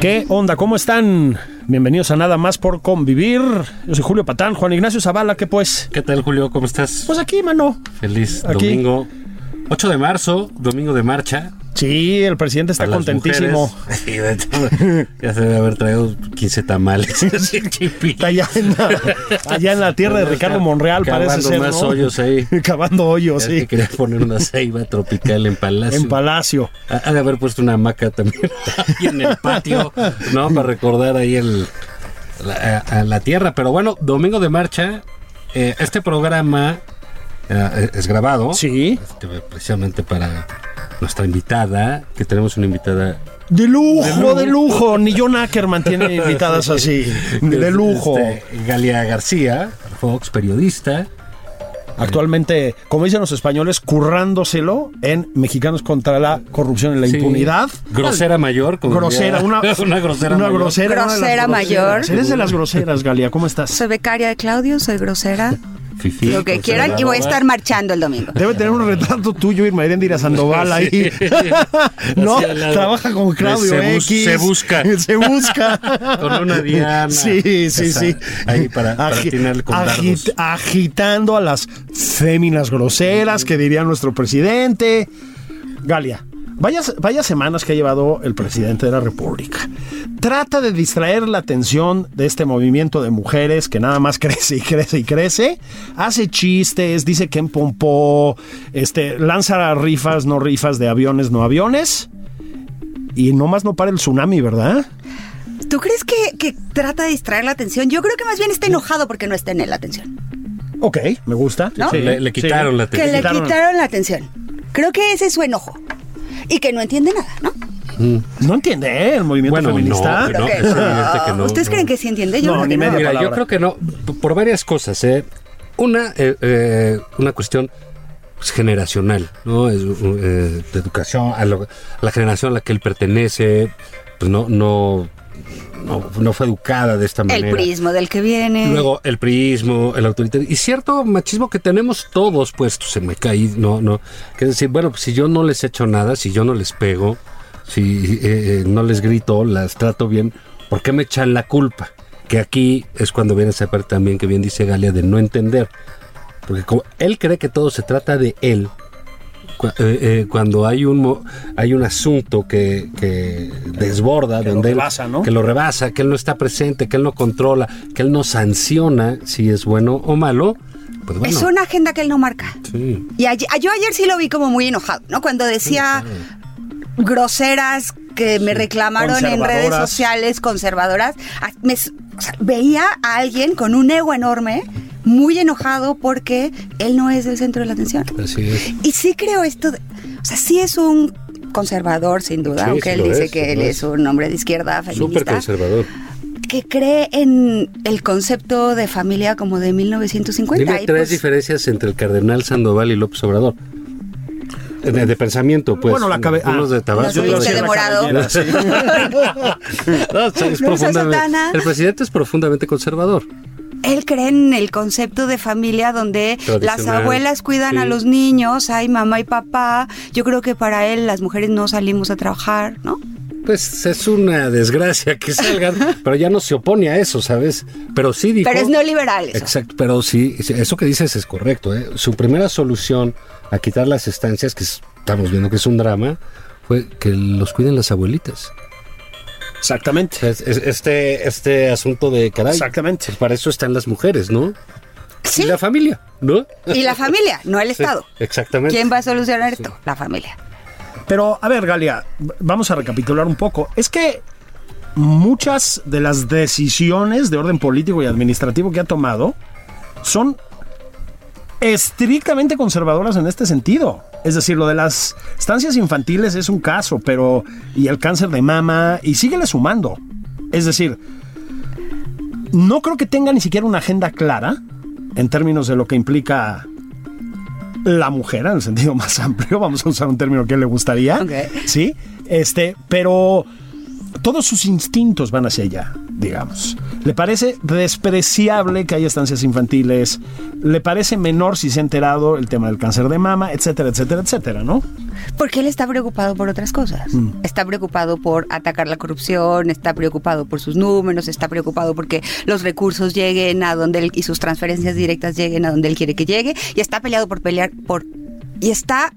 ¿Qué onda? ¿Cómo están? Bienvenidos a Nada más por convivir. Yo soy Julio Patán, Juan Ignacio Zavala, ¿qué pues? ¿Qué tal, Julio? ¿Cómo estás? Pues aquí, mano. Feliz aquí. domingo. 8 de marzo, domingo de marcha. Sí, el presidente está contentísimo. Sí, de ya se debe haber traído 15 tamales. Allá en la, allá en la tierra de Ricardo Monreal, parece Cavando ser. más ¿no? hoyos ahí. Cavando hoyos, Ya que sí. quería poner una ceiba tropical en Palacio. En Palacio. Ha ha de haber puesto una hamaca también ahí en el patio, ¿no? Para recordar ahí el, la, a- a la tierra. Pero bueno, domingo de marcha. eh, este programa eh, es grabado. Sí. Este, precisamente para nuestra invitada, que tenemos una invitada De lujo, de lujo. Ni John Ackerman tiene invitadas así. De lujo. Este, Galia García, Fox, periodista. Actualmente, como dicen los españoles, currándoselo en Mexicanos contra la corrupción y la Sí. impunidad. Grosera mayor. como Grosera, una, una grosera una mayor. grosera, una de Grosera mayor. groseras. Eres de las groseras, Galia. ¿Cómo estás? Soy becaria de Claudio, soy grosera. Fifí, lo que quieran y voy a estar marchando el domingo. Debe tener un retrato tuyo, Irma Irendira Sandoval ahí. no, trabaja con Claudio Se bus- X. se busca. Se busca. Con una diana. Sí, sí, Esa, sí. ahí para- para atinarle con dardos. agitando a las féminas groseras que diría nuestro presidente. Galia, vaya, vaya semanas que ha llevado el presidente de la República. Trata de distraer la atención de este movimiento de mujeres que nada más crece y crece y crece. Hace chistes, dice que empompó, este, lanza rifas, no rifas de aviones, no aviones. Y nomás no para el tsunami, ¿verdad? ¿Tú crees que, que trata de distraer la atención? Yo creo que más bien está enojado porque no está en él la atención. Ok, me gusta. ¿No? Le- le quitaron la Que Te le quitaron la atención. Creo que ese es su enojo. Y que no entiende nada, ¿no? No entiende ¿eh? el movimiento Bueno, feminista. no, no, que- no, ¿Ustedes no. creen que sí entiende? Yo No, ni media. Mira, yo creo que no, por varias cosas. ¿eh? Una, eh, eh, una cuestión pues, generacional, ¿no? Es, eh, de educación, a, lo- a la generación a la que él pertenece, pues no, no, no, no fue educada de esta manera. El prismo del que viene. Luego el priismo, el autoritario y cierto machismo que tenemos todos puestos en me caí, no, no. Que decir, bueno, pues si yo no les echo nada, si yo no les pego, si eh, eh, no les grito, las trato bien, ¿por qué me echan la culpa? Que aquí es cuando viene esa parte también que bien dice Galia de no entender. Porque como él cree que todo se trata de él, cu- eh, eh, cuando hay un mo- hay un asunto que, que desborda, Que lo donde él- rebasa, ¿no? que lo rebasa, que él no está presente, que él no controla, que él no sanciona si es bueno o malo, pues bueno. Es una agenda que él no marca. Sí. Y ayer- yo ayer sí lo vi como muy enojado, ¿no? Cuando decía groseras que me reclamaron en redes sociales, conservadoras, a- me s- o sea, veía a alguien con un ego enorme, muy enojado porque él no es el centro de la atención. Así es. Y sí creo esto, de- o sea, sí es un conservador sin duda, Sí, aunque sí él dice es, que él es es. un hombre de izquierda Súper feminista, conservador. que cree en el concepto de familia como de 1950. Dime y tres pues- diferencias entre el cardenal Sandoval y López Obrador. De, de pensamiento, pues. Bueno, la cabe- Unos ah, de Tabasco. Los de otros Viste de morado. No. No, es No profundamente- sotana. el presidente es profundamente conservador. Él cree en el concepto de familia donde las abuelas cuidan a los niños, hay mamá y papá. Yo creo que para él las mujeres no salimos a trabajar, ¿no? Pues es una desgracia que salgan, pero ya no se opone a eso, ¿sabes? Pero sí dijo. Pero es neoliberal eso. Exacto, pero sí, eso que dices es correcto. ¿eh? Su primera solución a quitar las estancias, que es- estamos viendo que es un drama, fue que los cuiden las abuelitas. Exactamente. Es- es- Este, este asunto de caray. Exactamente. pues para eso están las mujeres, ¿no? Sí. Y la familia, ¿no? Y la familia, no el Sí, Estado. exactamente. ¿Quién va a solucionar esto? La familia. Pero, a ver, Galia, vamos a recapitular un poco. Es que muchas de las decisiones de orden político y administrativo que ha tomado son estrictamente conservadoras en este sentido. Es decir, lo de las estancias infantiles es un caso, pero... Y el cáncer de mama, y síguele sumando. Es decir, no creo que tenga ni siquiera una agenda clara en términos de lo que implica la mujer, en el sentido más amplio, vamos a usar un término que le gustaría. Sí, este, pero todos sus instintos van hacia allá, digamos. Le parece despreciable que haya estancias infantiles, le parece menor si se ha enterado el tema del cáncer de mama, etcétera, etcétera, etcétera, ¿no? Porque él está preocupado por otras cosas. Mm. Está preocupado por atacar la corrupción, está preocupado por sus números, está preocupado porque los recursos lleguen a donde él y sus transferencias directas lleguen a donde él quiere que llegue y está peleado por pelear por y está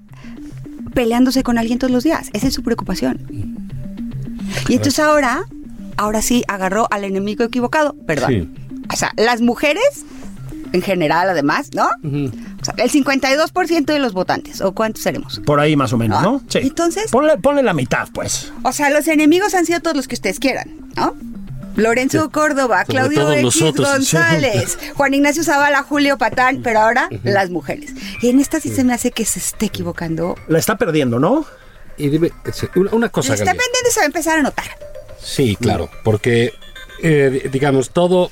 peleándose con alguien todos los días. Esa es su preocupación. Y entonces ahora, ahora sí agarró al enemigo equivocado, perdón. Sí. O sea, las mujeres en general además, ¿no? O sea, el 52% de los votantes, ¿o cuántos seremos? Por ahí más o menos, ¿no? Ah, entonces- Ponle, ponle la mitad, pues. O sea, los enemigos han sido todos los que ustedes quieran, ¿no? Lorenzo Córdoba, Sobre Claudio X nosotros. González, Juan Ignacio Zavala, Julio Patán, pero ahora las mujeres. Y en esta sí se me hace que se esté equivocando. La está perdiendo, ¿no? Y dime, una, una cosa, está Galia. pendiente y se va a empezar a notar. Sí, claro, porque, eh, di- digamos, todo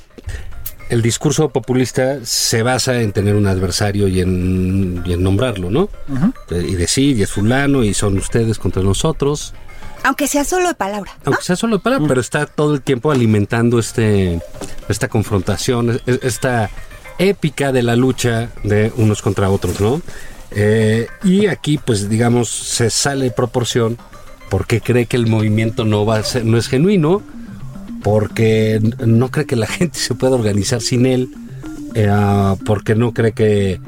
el discurso populista se basa en tener un adversario y en, y en nombrarlo, ¿no? Eh, Y decir, y es fulano, y son ustedes contra nosotros. Aunque sea solo de palabra. ¿no? Aunque sea solo para, pero está todo el tiempo alimentando este esta confrontación, esta épica de la lucha de unos contra otros, ¿no? Eh, y aquí, pues, digamos, se sale de proporción porque cree que el movimiento no va a ser, no es genuino, porque no cree que la gente se pueda organizar sin él, eh, ah, porque no cree que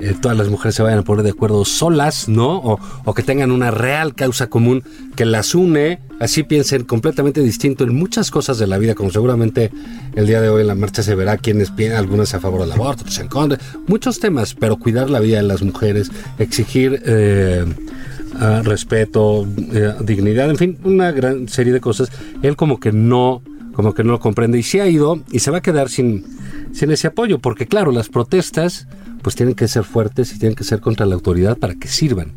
eh, todas las mujeres se vayan a poner de acuerdo solas, ¿no? O, o que tengan una real causa común que las une, así piensen completamente distinto en muchas cosas de la vida, como seguramente el día de hoy en la marcha se verá quienes algunas a favor del aborto, otros en contra, muchos temas, pero cuidar la vida de las mujeres, exigir eh, ah, respeto, eh, dignidad, en fin, una gran serie de cosas. Él como que no, como que no lo comprende y se ha ido y se va a quedar sin, sin ese apoyo, porque claro, las protestas pues tienen que ser fuertes y tienen que ser contra la autoridad para que sirvan.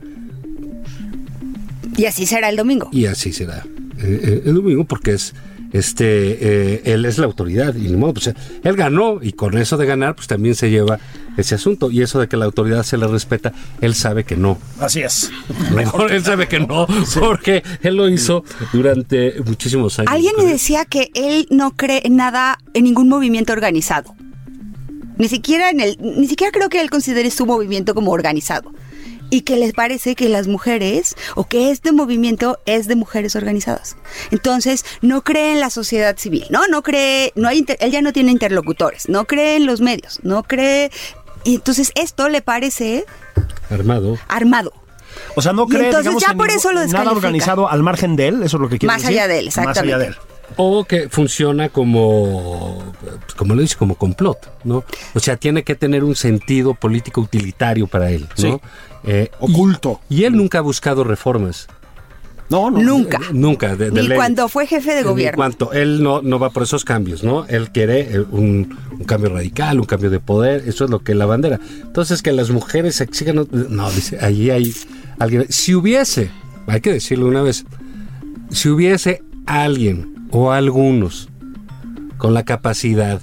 Y así será el domingo. Y así será eh, eh, el domingo porque es este eh, él es la autoridad y modo, pues, él ganó y con eso de ganar pues también se lleva ese asunto y eso de que la autoridad se le respeta, él sabe que no. Así es. Mejor él sabe que no, porque él lo hizo durante muchísimos años. Alguien me decía que él no cree en nada, en ningún movimiento organizado. Ni siquiera en el, ni siquiera creo que él considere su movimiento como organizado. Y que les parece que las mujeres, o que este movimiento es de mujeres organizadas. Entonces, no cree en la sociedad civil, ¿no? No cree, no hay, inter- él ya no tiene interlocutores, no cree en los medios, no cree. Y entonces esto le parece armado. armado. O sea, no cree, entonces digamos, ya en por ningún- eso lo nada organizado al margen de él, eso es lo que quiere Más decir. allá de él, Más allá exactamente. de él. O que funciona como, pues, como lo dice, como complot, ¿no? O sea, tiene que tener un sentido político utilitario para él, ¿no? Sí. Eh, Oculto. Y, y él nunca ha buscado reformas. No, no. Nunca. Eh, Nunca. De, de Ni ley. cuando fue jefe de Ni gobierno. cuanto él no, no va por esos cambios, ¿no? Él quiere eh, un, un cambio radical, un cambio de poder, eso es lo que es la bandera. Entonces, que las mujeres exigan. No, dice, allí hay alguien. Si hubiese, hay que decirlo una vez, si hubiese alguien o algunos con la capacidad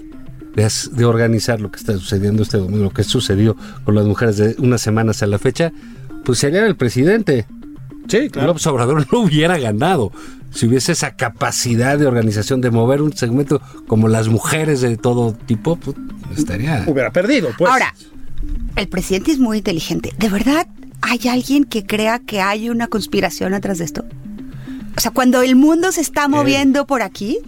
de, organizar lo que está sucediendo este domingo, lo que sucedió con las mujeres de unas semanas a la fecha, pues sería el presidente. Sí, claro. López Obrador no hubiera ganado si hubiese esa capacidad de organización de mover un segmento como las mujeres de todo tipo, pues, estaría. Hubiera perdido, pues. Ahora, el presidente es muy inteligente. ¿De verdad hay alguien que crea que hay una conspiración atrás de esto? O sea, cuando el mundo se está moviendo por aquí,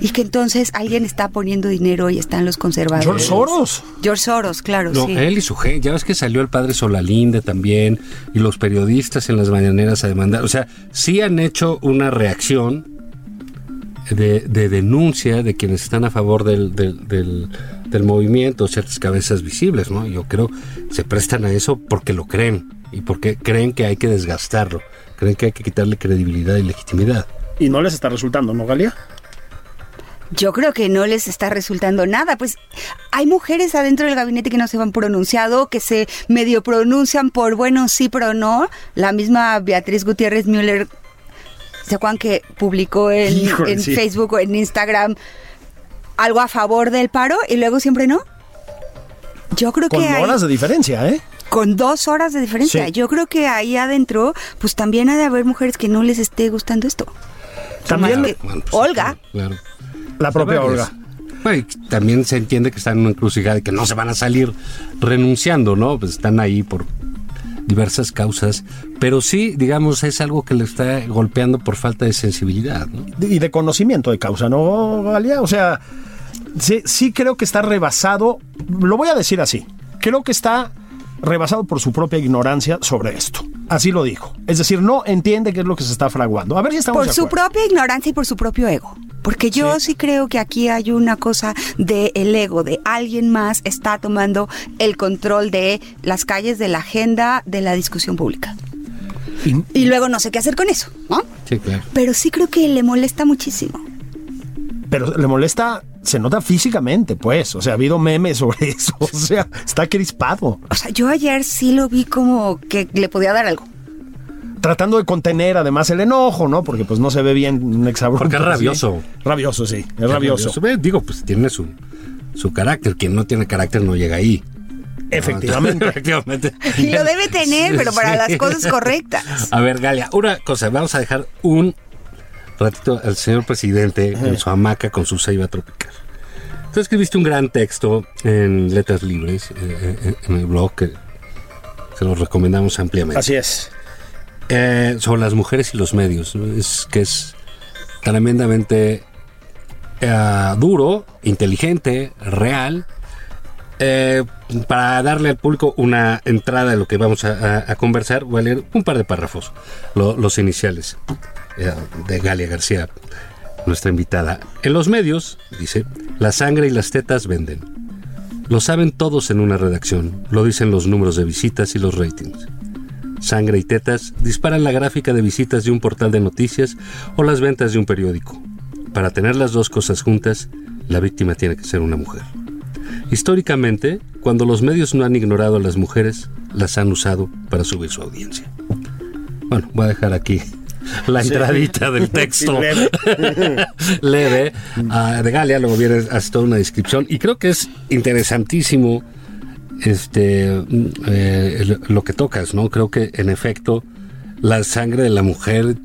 Y que entonces alguien está poniendo dinero y están los conservadores. George Soros. George Soros, claro, No, sí. él y su gente. Ya ves que salió el padre Solalinde también y los periodistas en las mañaneras a demandar. O sea, sí han hecho una reacción de, de denuncia de quienes están a favor del, del, del- del movimiento, ciertas cabezas visibles, ¿no? Yo creo se prestan a eso porque lo creen y porque creen que hay que desgastarlo, creen que hay que quitarle credibilidad y legitimidad. Y no les está resultando, ¿no, Galia? Yo creo que no les está resultando nada. Pues hay mujeres adentro del gabinete que no se han pronunciado, que se medio pronuncian por bueno, sí, pero no. La misma Beatriz Gutiérrez Müller, ¿se acuerdan que publicó en, Híjole, en sí. Facebook o en Instagram algo a favor del paro y luego siempre no? Yo creo Con que hay- horas de diferencia, ¿eh? Con dos horas de diferencia. Sí. Yo creo que ahí adentro, pues también ha de haber mujeres que no les esté gustando esto. También Más que Bueno, pues, Olga. Claro. la propia. Olga. Bueno, y también se entiende que están en una encrucijada y que no se van a salir renunciando, ¿no? Pues están ahí por diversas causas, pero sí, digamos, es algo que le está golpeando por falta de sensibilidad, ¿no? y de conocimiento de causa, ¿no, Galia? O sea, sí, sí creo que está rebasado, lo voy a decir así, creo que está rebasado por su propia ignorancia sobre esto. Así lo dijo. Es decir, no entiende qué es lo que se está fraguando. A ver si estamos Por de su propia ignorancia y por su propio ego. Porque yo sí, creo que aquí hay una cosa de el ego, de alguien más está tomando el control de las calles, de la agenda, de la discusión pública. Y- Y luego no sé qué hacer con eso, ¿no? Sí, claro. Pero sí creo que le molesta muchísimo. pero le molesta, se nota físicamente, pues. O sea, ha habido memes sobre eso. O sea, está crispado. O sea, yo ayer sí lo vi como que le podía dar algo. Tratando de contener además el enojo, ¿no? Porque pues no se ve bien un exabrupto. Porque es rabioso. Rabioso, sí. Es rabioso. Digo, pues tiene su, su carácter. Quien no tiene carácter no llega ahí. Efectivamente. Efectivamente. Y lo debe tener, pero para las cosas correctas. A ver, Galia, una cosa, vamos a dejar un ratito al señor presidente en su hamaca con su ceiba tropical. Tú escribiste un gran texto en Letras Libres, eh, eh, en el blog, que se lo recomendamos ampliamente. Así es. Eh, sobre las mujeres y los medios. ¿no? Es que es tremendamente eh, duro, inteligente, real. Eh, para darle al público una entrada de lo que vamos a, a- a conversar, voy a leer un par de párrafos, lo- los iniciales eh, de Galia García, nuestra invitada. En los medios, dice, la sangre y las tetas venden. Lo saben todos en una redacción, lo dicen los números de visitas y los ratings. Sangre y tetas disparan la gráfica de visitas de un portal de noticias o las ventas de un periódico. Para tener las dos cosas juntas, la víctima tiene que ser una mujer. Históricamente, cuando los medios no han ignorado a las mujeres, las han usado para subir su audiencia. Bueno, voy a dejar aquí la entradita del texto leve. leve ah, de Galia, luego viene hace toda una descripción y creo que es interesantísimo este mm, eh, lo- que tocas, ¿no? Creo que en efecto la sangre de la mujer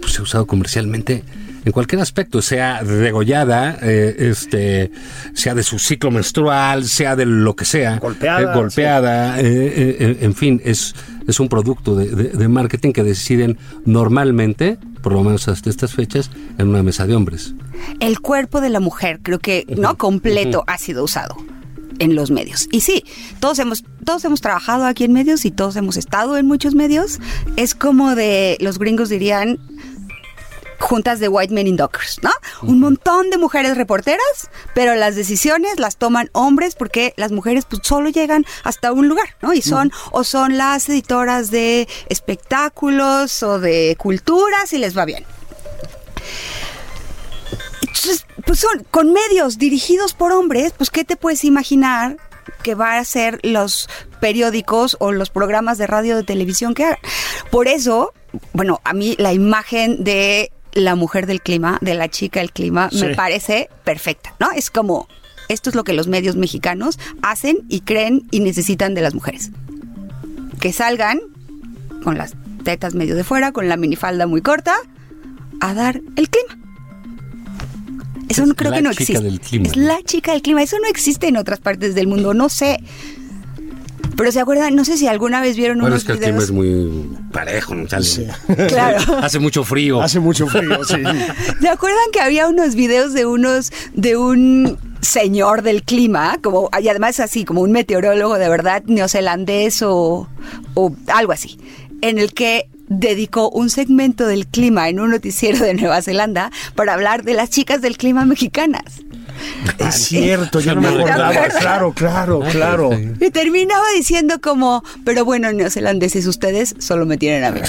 pues, se ha usado comercialmente en cualquier aspecto, sea degollada, eh, este, sea de su ciclo menstrual, sea de lo que sea, Golpeada, eh, golpeada, eh, en fin, es, es un producto de, de- de marketing que deciden normalmente, por lo menos hasta estas fechas, en una mesa de hombres. El cuerpo de la mujer, creo que no completo ha sido usado en los medios. Y sí, todos hemos todos hemos trabajado aquí en medios y todos hemos estado en muchos medios. Es como de los gringos dirían juntas de white men in dockers, ¿no? Un montón de mujeres reporteras, pero las decisiones las toman hombres porque las mujeres pues solo llegan hasta un lugar, ¿no? Y son o son las editoras de espectáculos o de culturas y les va bien. Entonces, pues son con medios dirigidos por hombres, pues ¿qué te puedes imaginar que va a ser los periódicos o los programas de radio de televisión que hagan? Por eso, bueno, a mí la imagen de la mujer del clima, de la chica del clima, Sí. me parece perfecta, ¿no? Es como esto es lo que los medios mexicanos hacen y creen y necesitan de las mujeres. Que salgan con las tetas medio de fuera, con la minifalda muy corta, a dar el clima. Eso Es no creo que no existe. del clima, es ¿no? la chica del clima. Eso no existe en otras partes del mundo. No sé. Pero se acuerdan, no sé si alguna vez vieron Bueno, unos es que el clima videos. es muy parejo, ¿no? Sale- Sí. Claro. Hace mucho frío. Hace mucho frío, sí. ¿Se acuerdan que había unos videos de unos, de un señor del clima, como, y además así, como un meteorólogo de verdad neozelandés o, o algo así, en el que dedicó un segmento del clima en un noticiero de Nueva Zelanda para hablar de las chicas del clima mexicanas. Es cierto, yo no me ¿Te acordaba. Claro, claro, claro. Y terminaba diciendo como, pero bueno, neozelandeses, ustedes solo me tienen a mí.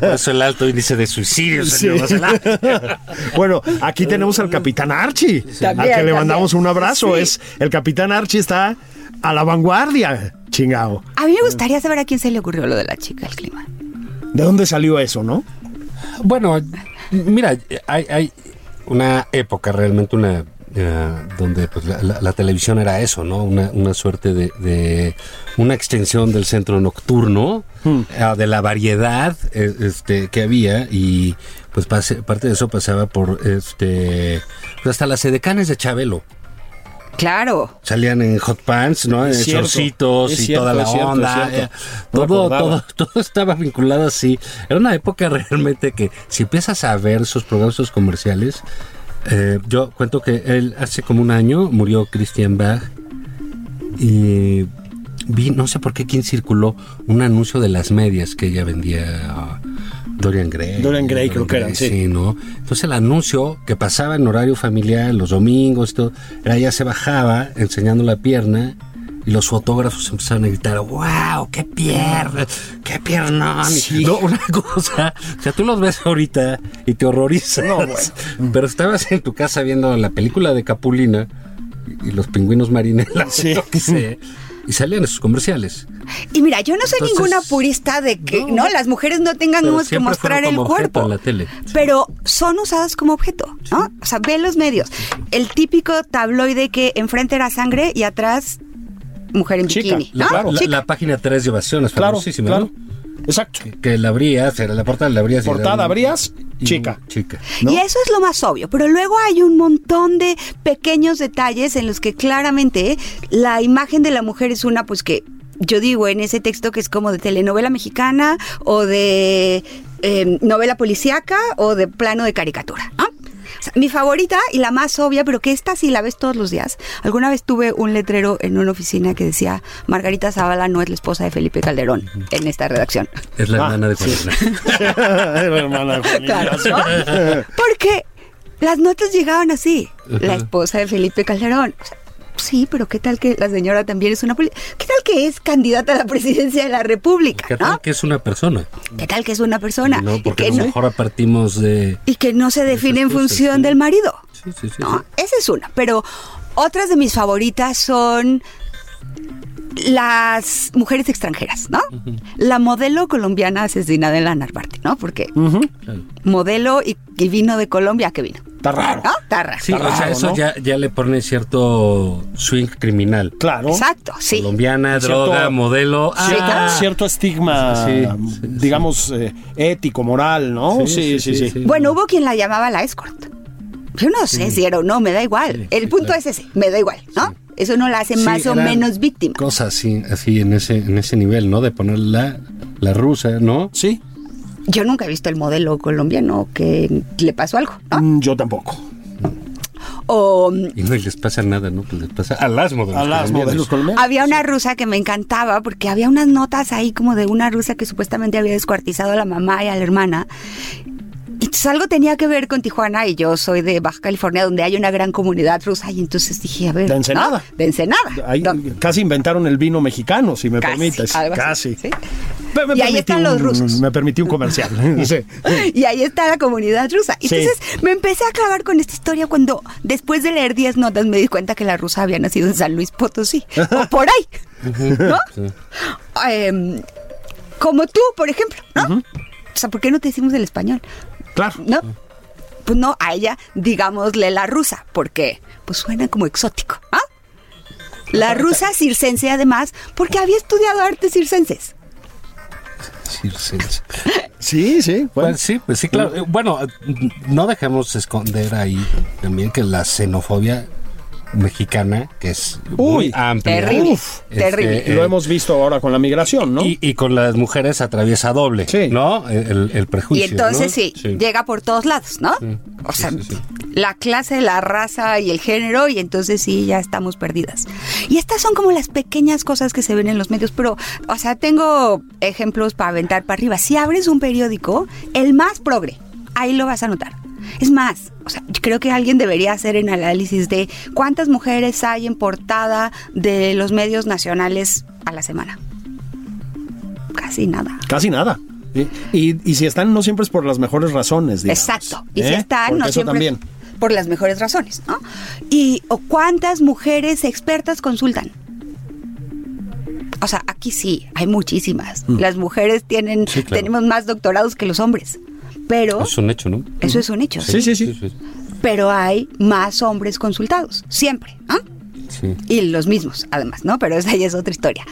Por eso el alto índice de suicidios Sí. en Nueva Zelanda. Bueno, aquí tenemos al capitán Archie, al que le mandamos también. un abrazo. Sí. Es el capitán Archie está a la vanguardia, chingao. A mí me gustaría saber a quién se le ocurrió lo de la chica del clima. ¿De dónde salió eso, no? Bueno, mira, hay, hay una época realmente una eh, donde pues, la, la- la televisión era eso, ¿no? Una, una suerte de, de una extensión del centro nocturno, eh, de la variedad eh, este, que había y pues pase- parte de eso pasaba por este pues, hasta las edecanes de Chabelo. Claro. Salían en hot pants, ¿no? En cierto, shortcitos y cierto, toda la cierto, onda. eh, No Todo, todo, todo estaba vinculado así. Era una época realmente que si empiezas a ver esos programas, comerciales, eh, yo cuento que él hace como un año murió Christian Bach y vi, no sé por qué quién circuló un anuncio de las medias que ella vendía Dorian Gray. Dorian Gray creo que eran, sí. ¿no? Entonces el anuncio que pasaba en horario familiar, los domingos, todo, era ella se bajaba enseñando la pierna y los fotógrafos empezaron a gritar, wow, qué pierna, qué piernón. Sí. No, una cosa, o sea, tú los ves ahorita y te horrorizas. No, bueno. Pero estabas en tu casa viendo la película de Capulina y, los pingüinos marinelas, Sí. sé, y salían esos comerciales. Y mira, yo no soy Entonces, ninguna purista de que no. no, las mujeres no tengan que mostrar el cuerpo. en la tele. Pero son usadas como objeto, ¿no? O sea, ve los medios. El típico tabloide que enfrente era sangre y atrás mujer en Chica, bikini, La, ¿no? la- Chica. la página 3 de Ovación es Claro, famosísima, claro. ¿no? Exacto. Que la abrías, era la portada la abrías. Portada un- abrías, y chica. Chica. ¿no? Y eso es lo más obvio, pero luego hay un montón de pequeños detalles en los que claramente la imagen de la mujer es una, pues que yo digo en ese texto que es como de telenovela mexicana o de eh, novela policíaca o de plano de caricatura, ¿no? O sea, mi favorita y la más obvia, pero que esta sí la ves todos los días. Alguna vez tuve un letrero en una oficina que decía Margarita Zavala no es la esposa de Felipe Calderón en esta redacción. Es la Ah, hermana de sí. Juan Era hermana de Juan Claro. Porque las notas llegaban así. La esposa de Felipe Calderón. O sea, sí, pero ¿qué tal que la señora también es una poli- ¿Qué tal que es candidata a la presidencia de la República? ¿Qué ¿no? tal que es una persona? ¿Qué tal que es una persona? No, y, porque que a lo no, mejor partimos de... y que no se define en función sí. del marido. Sí, sí, sí. ¿no? sí. Esa es una. Pero otras de mis favoritas son las mujeres extranjeras, ¿no? La modelo colombiana asesinada en la Narvarte, ¿no? Porque modelo y, y vino de Colombia, ¿a qué vino? Está raro. ¿No? Está raro. Sí, Está o sea, eso ¿no? ya, ya le pone cierto swing criminal. Claro. Exacto, sí. Colombiana, Cierto- droga, modelo. Cierto- ah, Cierto estigma, Sí, sí, digamos, eh, ético, moral, ¿no? Sí, sí, sí. Bueno, hubo quien la llamaba la escort. Yo no sé si era o no, me da igual. Sí, El sí, punto claro. es ese, me da igual, ¿no? Eso no la hace Sí, más o menos víctima. Cosas así, así en ese, en ese nivel, ¿no? De poner la, la rusa, ¿no? Sí, Yo nunca he visto el modelo colombiano que le pasó algo, ¿no? Mm, yo tampoco. O Y no les pasa nada, ¿no? Pues les pasa a las modelos. A las modelos colombianos. había una rusa que me encantaba porque había unas notas ahí como de una rusa que supuestamente había descuartizado a la mamá y a la hermana. Y entonces algo tenía que ver con Tijuana y yo soy de Baja California donde hay una gran comunidad rusa y entonces dije, a ver. De Ensenada. ¿no? De Ensenada. Ahí ¿no? casi inventaron el vino mexicano, si me Casi, permites. Casi. sí. Me- me Y ahí están los un- rusos. Me permití un comercial. Sí. Y ahí está la comunidad rusa. Sí. Entonces me empecé a clavar con esta historia cuando después de leer 10 notas me di cuenta que la rusa había nacido en San Luis Potosí. o por ahí. ¿No? Em, como tú, por ejemplo, ¿no? O sea, ¿por qué no te decimos el español? Claro. ¿No? Pues no, a ella digámosle la rusa, porque pues suena como exótico, ¿ah? La rusa circense además, porque había estudiado artes circenses. Circense. Sí, sí. bueno. Pues sí, pues sí, claro. Eh, Bueno, no dejemos esconder ahí también que la xenofobia mexicana, que es Uy, muy amplia. terrible, Uf, terrible. eh, Lo hemos visto ahora con la migración, ¿no? Y, y con las mujeres atraviesa doble, Sí. ¿no? El, el prejuicio. Y entonces ¿no? sí, llega por todos lados, ¿no? O sea, sí, sí. la clase, la raza y el género, y entonces sí, ya estamos perdidas. Y estas son como las pequeñas cosas que se ven en los medios, pero, o sea, tengo ejemplos para aventar para arriba. Si abres un periódico, el más progre, ahí lo vas a notar. Es más, o sea, yo creo que alguien debería hacer un análisis de cuántas mujeres hay en portada de los medios nacionales a la semana. Casi nada. Casi nada. Y, y si están, no siempre es por las mejores razones. digamos. Exacto. Y si ¿Eh? están, Porque no eso siempre también. es por las mejores razones, ¿no? Y o cuántas mujeres expertas consultan. O sea, aquí sí, hay muchísimas. Las mujeres tienen, Mm. Sí, claro. tenemos más doctorados que los hombres. Pero Es un hecho, ¿no? eso es un hecho. Sí, sí, sí. Pero hay más hombres consultados, siempre, ¿no? sí. Y los mismos, además, ¿no? Pero esa ya es otra historia.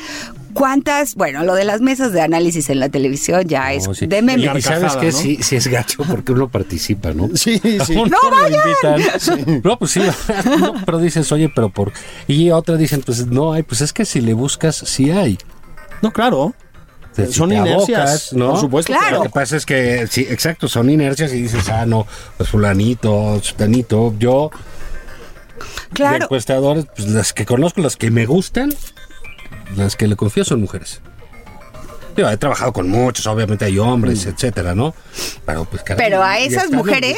¿Cuántas? Bueno, lo de las mesas de análisis en la televisión ya es No, sí. de meme. Y, sabes que ¿no? sí, sí es gacho porque uno participa, ¿no? Sí, sí. ¡No lo vayan! invitan. No, pues sí, no, pero dices, oye, pero por... Y otra dicen, pues no hay, pues es que si le buscas, sí hay. No, claro. Si Son te inercias, abocas, ¿no? por supuesto. Claro. Lo que pasa es que, sí, exacto, son inercias y dices, ah, no, pues fulanito, sutanito, yo, de Claro. encuestadores, pues las que conozco, las que me gustan, las que le confío son mujeres. Yo he trabajado con muchos, obviamente hay hombres, etcétera, ¿no? Pero pues caray, Pero a esas mujeres.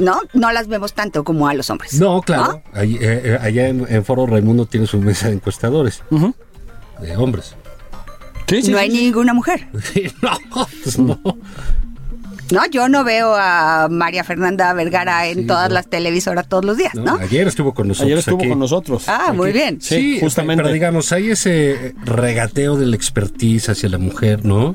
¿no? No las vemos tanto como a los hombres. No, claro. Ahí, eh, eh, allá en, en Foro Raimundo tiene su mesa de encuestadores. De hombres. Sí, sí, no sí, hay sí. ninguna mujer. no, pues no. No, yo no veo a María Fernanda Vergara en Sí, todas no. las televisoras todos los días, No, ¿no? Ayer estuvo con nosotros. Ayer estuvo aquí. con nosotros. Ah, muy bien. Sí, justamente. Pero digamos, hay ese regateo del expertise hacia la mujer, ¿no?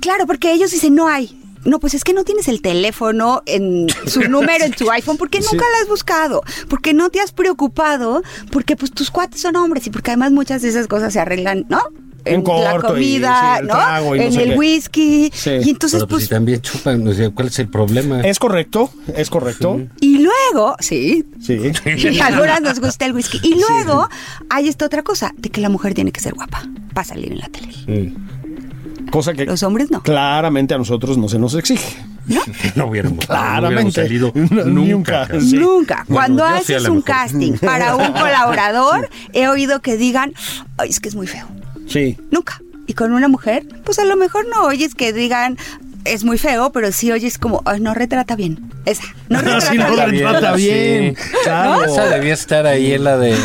Claro, porque ellos dicen, no hay. No, pues es que no tienes el teléfono en su número en tu iPhone porque nunca lo has buscado, porque no te has preocupado, porque pues tus cuates son hombres y porque además muchas de esas cosas se arreglan, ¿no? En la y, comida, sí, el ¿no? trago y no en sé el qué. whisky. Sí. Y entonces, Pero pues, pues, también chupan, o sea, ¿cuál es el problema? Es correcto, es correcto. y luego, sí, Sí. y a algunas nos gusta el whisky. Y luego hay esta otra cosa, de que la mujer tiene que ser guapa para salir en la tele. Cosa que Los hombres no. claramente a nosotros no se nos exige. No hubiéramos, no Claramente. hubiéramos salido No, nunca. nunca. cabrón. Sí. Nunca. Bueno, Cuando haces un mejor. casting para un colaborador, he oído que digan, Ay, es que es muy feo. Sí. Nunca. Y con una mujer, pues a lo mejor no oyes que digan, es muy feo, pero sí oyes como, "Ay, no retrata bien. Esa. No retrata Sí, no bien. retrata bien. Sí. Claro. Esa debía estar ahí en la de.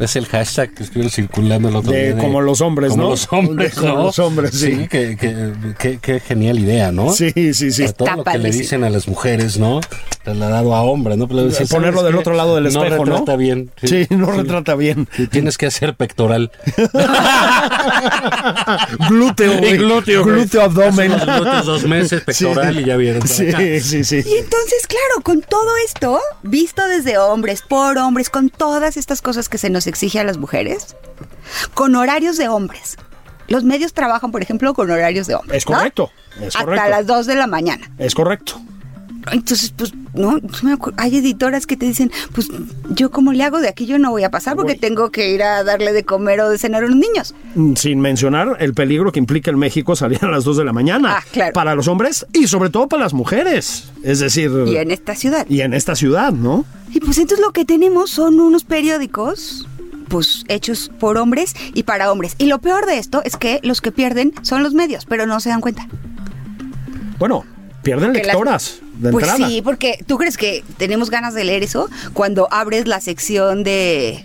Es el hashtag que estuvieron circulando el otro De día. como los hombres, como ¿no? los hombres, como ¿no? los hombres, sí. que, que, que- qué genial idea, ¿no? Sí, sí, sí. Sobre todo Está lo que le dicen a las mujeres, ¿no? Trasladado a hombre, ¿no? Pero dicen, Ponerlo ¿sabes del otro lado del espejo, no ¿no? retrata bien. Sí, no retrata bien. Sí, Tienes que hacer pectoral. glúteo. Y glúteo. Glúteo abdomen. Glúteos dos meses, pectoral y ya vieron. Sí, sí, sí. Y entonces, claro, con todo esto, visto desde hombres, por hombres, con todas estas cosas que se nos exige a las mujeres, con horarios de hombres. Los medios trabajan, por ejemplo, con horarios de hombres. Es ¿no? correcto, es Hasta correcto. las 2 de la mañana. Es correcto. Entonces, pues, no, hay editoras que te dicen, pues, yo cómo le hago de aquí, yo no voy a pasar porque tengo que ir a darle de comer o de cenar a los niños. Mm, Sin mencionar el peligro que implica en México salir a las 2 de la mañana. Ah, claro. Para los hombres y sobre todo para las mujeres. Es decir, Y en esta ciudad. y en esta ciudad, ¿no? Y pues entonces lo que tenemos son unos periódicos pues hechos por hombres y para hombres. Y lo peor de esto es que los que pierden son los medios, pero no se dan cuenta. Bueno, pierden Que las- lectoras de pues entrada. sí, porque tú crees que tenemos ganas de leer eso cuando abres la sección de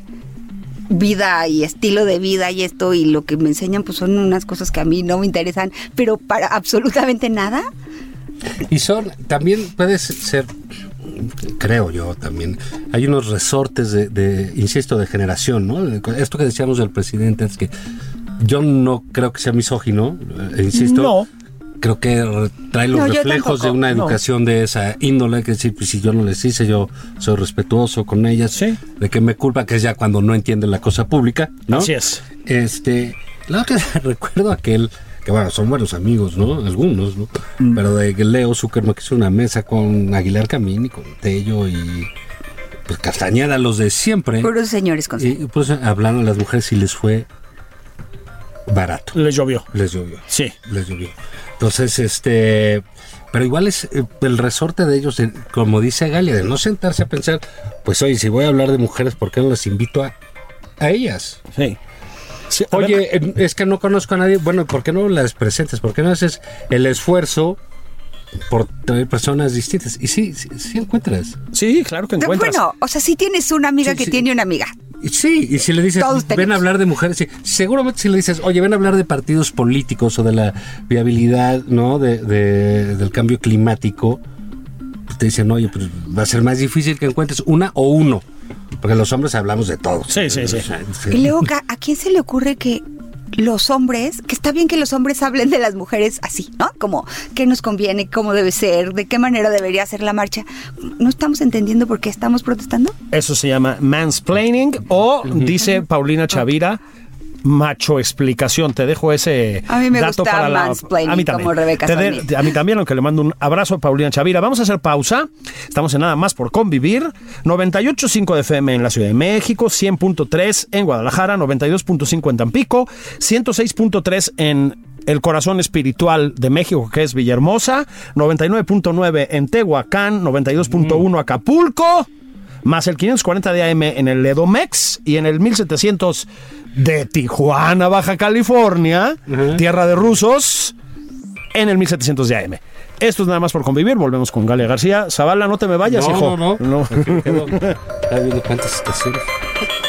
vida y estilo de vida y esto y lo que me enseñan pues son unas cosas que a mí no me interesan, pero para absolutamente nada. Y son, también puede ser, creo yo también, hay unos resortes de, de, insisto, de generación, ¿no? Esto que decíamos del presidente es que yo no creo que sea misógino, eh, insisto. No. Creo que re- trae los No, reflejos de una No. educación de esa índole, que decir, pues si yo no les hice, yo soy respetuoso con ellas, Sí. de que me culpa, que es ya cuando no entienden la cosa pública, ¿no? Así es. Este, la otra recuerdo aquel, que bueno, son buenos amigos, ¿no? Algunos, ¿no? Pero de Leo Zuckerman que hizo una mesa con Aguilar Camín y con Tello y pues Castañeda, los de siempre. Puros señores con y pues hablaron a las mujeres y les fue barato. Les llovió. Les llovió. Sí. Les llovió. Entonces, este. Pero igual es eh, el resorte de ellos, de- como dice Galia, de no sentarse a pensar, pues oye, si voy a hablar de mujeres, ¿por qué no las invito a, a ellas? Sí. Sí, a ver, Oye, eh, es que no conozco a nadie. Bueno, ¿por qué no las presentas? ¿Por qué no haces el esfuerzo por traer personas distintas? Y sí, sí, sí encuentras. sí, claro que encuentras. Bueno, o sea, si tienes una amiga Sí, que sí. tiene una amiga. Y Sí, y si le dices, Todos ven tenemos. a hablar de mujeres, sí, seguramente si le dices, oye, ven a hablar de partidos políticos o de la viabilidad, ¿no? De, de- del cambio climático, pues te dicen, oye, pues va a ser más difícil que encuentres una o uno, porque los hombres hablamos de todo. Sí, sí, sí. Y luego, ¿a a quién se le ocurre que los hombres, que está bien que los hombres hablen de las mujeres así, ¿no? Como qué nos conviene, cómo debe ser, de qué manera debería ser la marcha. ¿No estamos entendiendo por qué estamos protestando? Eso se llama mansplaining o, dice Paulina Chavira, macho explicación. Te dejo ese A mí me dato gusta para la... a mí también. como Rebeca de- a mí también, aunque le mando un abrazo a Paulina Chavira. Vamos a hacer pausa. Estamos en Nada Más por Convivir. 98.5 de FM en la Ciudad de México, 100.3 en Guadalajara, 92.5 en Tampico, 106.3 en el corazón espiritual de México, que es Villahermosa, 99.9 en Tehuacán, 92.1 Acapulco, más el 540 de AM en el Edomex y en el 1700 de Tijuana, Baja California, tierra de rusos, en el 1700 de AM. Esto es nada más por convivir. Volvemos con Galia García. Zavala, no te me vayas, no, hijo. no, no, Aquí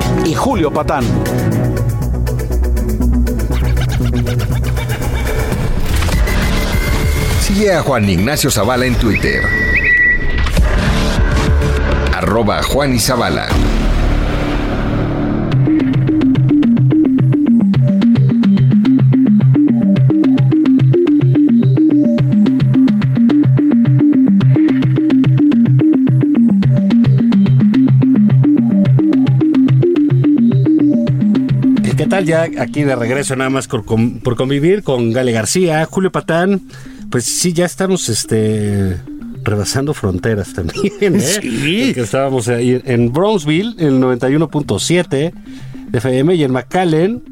y Julio Patán. Sigue a Juan Ignacio Zavala en Twitter. Arroba Juan y. Ya aquí de regreso nada más por, por convivir con Gale García, Julio Patán. Pues sí, ya estamos este rebasando fronteras también. ¿eh? Sí. Estábamos ahí en Brownsville, el 91.7 de FM, y en McAllen,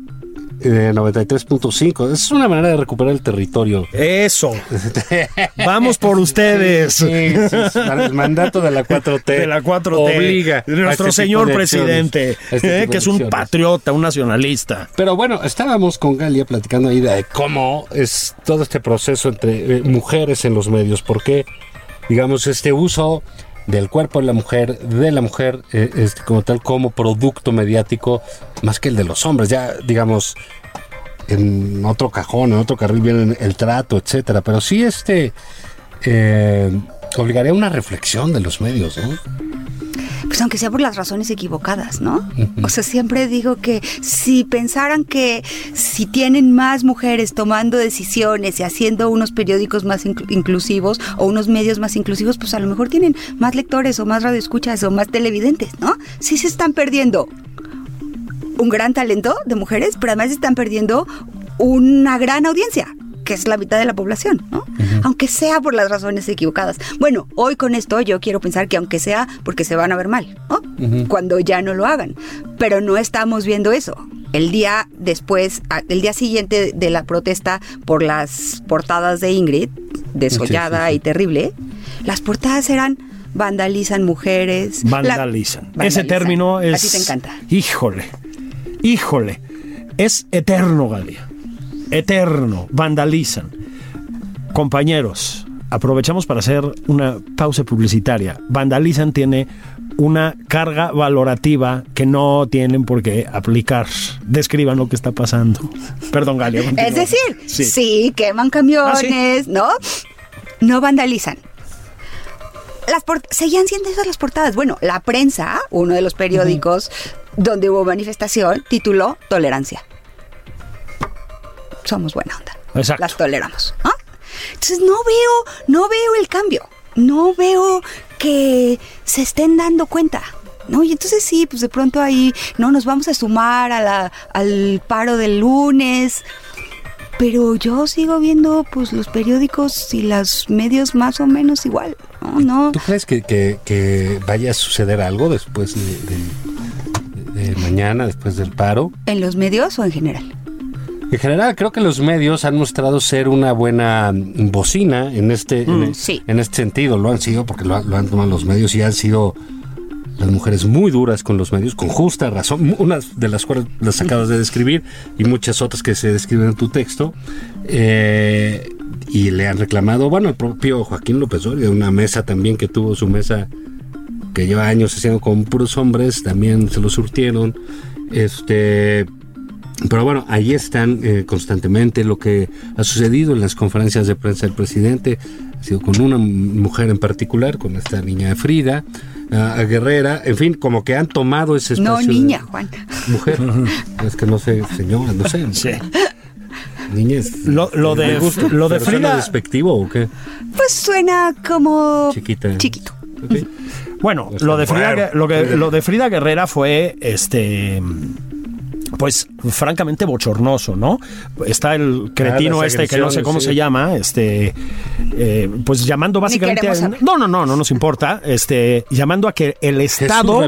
eh, 93.5. Es una manera de recuperar el territorio. Eso. Vamos por ustedes. Sí, sí, sí, el mandato de la 4T. De la 4T. Obliga. Nuestro este señor presidente, este eh, que es un patriota, un nacionalista. Pero bueno, estábamos con Galia platicando ahí de cómo es todo este proceso entre eh, mujeres en los medios, porque, digamos, este uso del cuerpo de la mujer, de la mujer, eh, este, como tal, como producto mediático, más que el de los hombres, ya, digamos, en otro cajón, en otro carril viene el trato, etcétera, pero sí este eh, obligaría a una reflexión de los medios, ¿no? Pues aunque sea por las razones equivocadas, ¿no? O sea, siempre digo que si pensaran que si tienen más mujeres tomando decisiones y haciendo unos periódicos más inclu- inclusivos o unos medios más inclusivos, pues a lo mejor tienen más lectores o más radioescuchas o más televidentes, ¿no? Sí se están perdiendo un gran talento de mujeres, pero además están perdiendo una gran audiencia que es la mitad de la población, ¿no? Aunque sea por las razones equivocadas. Bueno, hoy con esto yo quiero pensar que aunque sea porque se van a ver mal, ¿no? Cuando ya no lo hagan. Pero no estamos viendo eso. El día después, el día siguiente de la protesta por las portadas de Ingrid, desollada Sí, sí, sí. y terrible, las portadas eran vandalizan mujeres. la- Vandalizan. Ese vandalizan. término es. A ti te encanta. Híjole. Híjole. Es eterno, Galia. Eterno. Vandalizan. Compañeros, aprovechamos para hacer una pausa publicitaria. Vandalizan tiene una carga valorativa que no tienen por qué aplicar. Describan lo que está pasando. Perdón, Galia. continúa. Es decir, Sí. sí, queman camiones, ¿no? No vandalizan. Las seguían siendo esas las portadas. Bueno, la prensa, uno de los periódicos donde hubo manifestación, tituló Tolerancia. Somos buena onda. Exacto. Las toleramos. ¿no? Entonces no veo, no veo el cambio. No veo que se estén dando cuenta. ¿No? Y entonces sí, pues de pronto ahí, no, nos vamos a sumar a la, al paro del lunes. Pero yo sigo viendo pues los periódicos y los medios más o menos igual. No, no. ¿Tú crees que, que- que vaya a suceder algo después de, de- de mañana, después del paro? ¿En los medios o en general? En general, creo que los medios han mostrado ser una buena mm, bocina en este, en, sí. en este sentido. Lo han sido porque lo, han- lo han tomado los medios y han sido las mujeres muy duras con los medios, con justa razón, unas de las cuales las acabas de describir y muchas otras que se describen en tu texto. Eh, y le han reclamado, bueno, el propio Joaquín López Doria, una mesa también que tuvo su mesa que lleva años haciendo con puros hombres, también se lo surtieron. Este, pero bueno, ahí están eh, constantemente lo que ha sucedido en las conferencias de prensa del presidente, ha sido con una mujer en particular, con esta niña Frida, a Guerrera, en fin, como que han tomado ese espacio. No, de- niña, Juan. Mujer, es que no sé, señora, no sé. Sí. Niña es- Lo- lo de- gusto, lo de Frida- despectivo o qué? Pues suena como Chiquita. chiquito. Bueno, lo de Frida, bueno. lo, que, lo de Frida Guerrera fue este pues francamente bochornoso, ¿no? Está el cretino Ah, este que no sé cómo se llama, este eh, pues llamando básicamente a- no, no, no, no nos importa, este llamando a que el Estado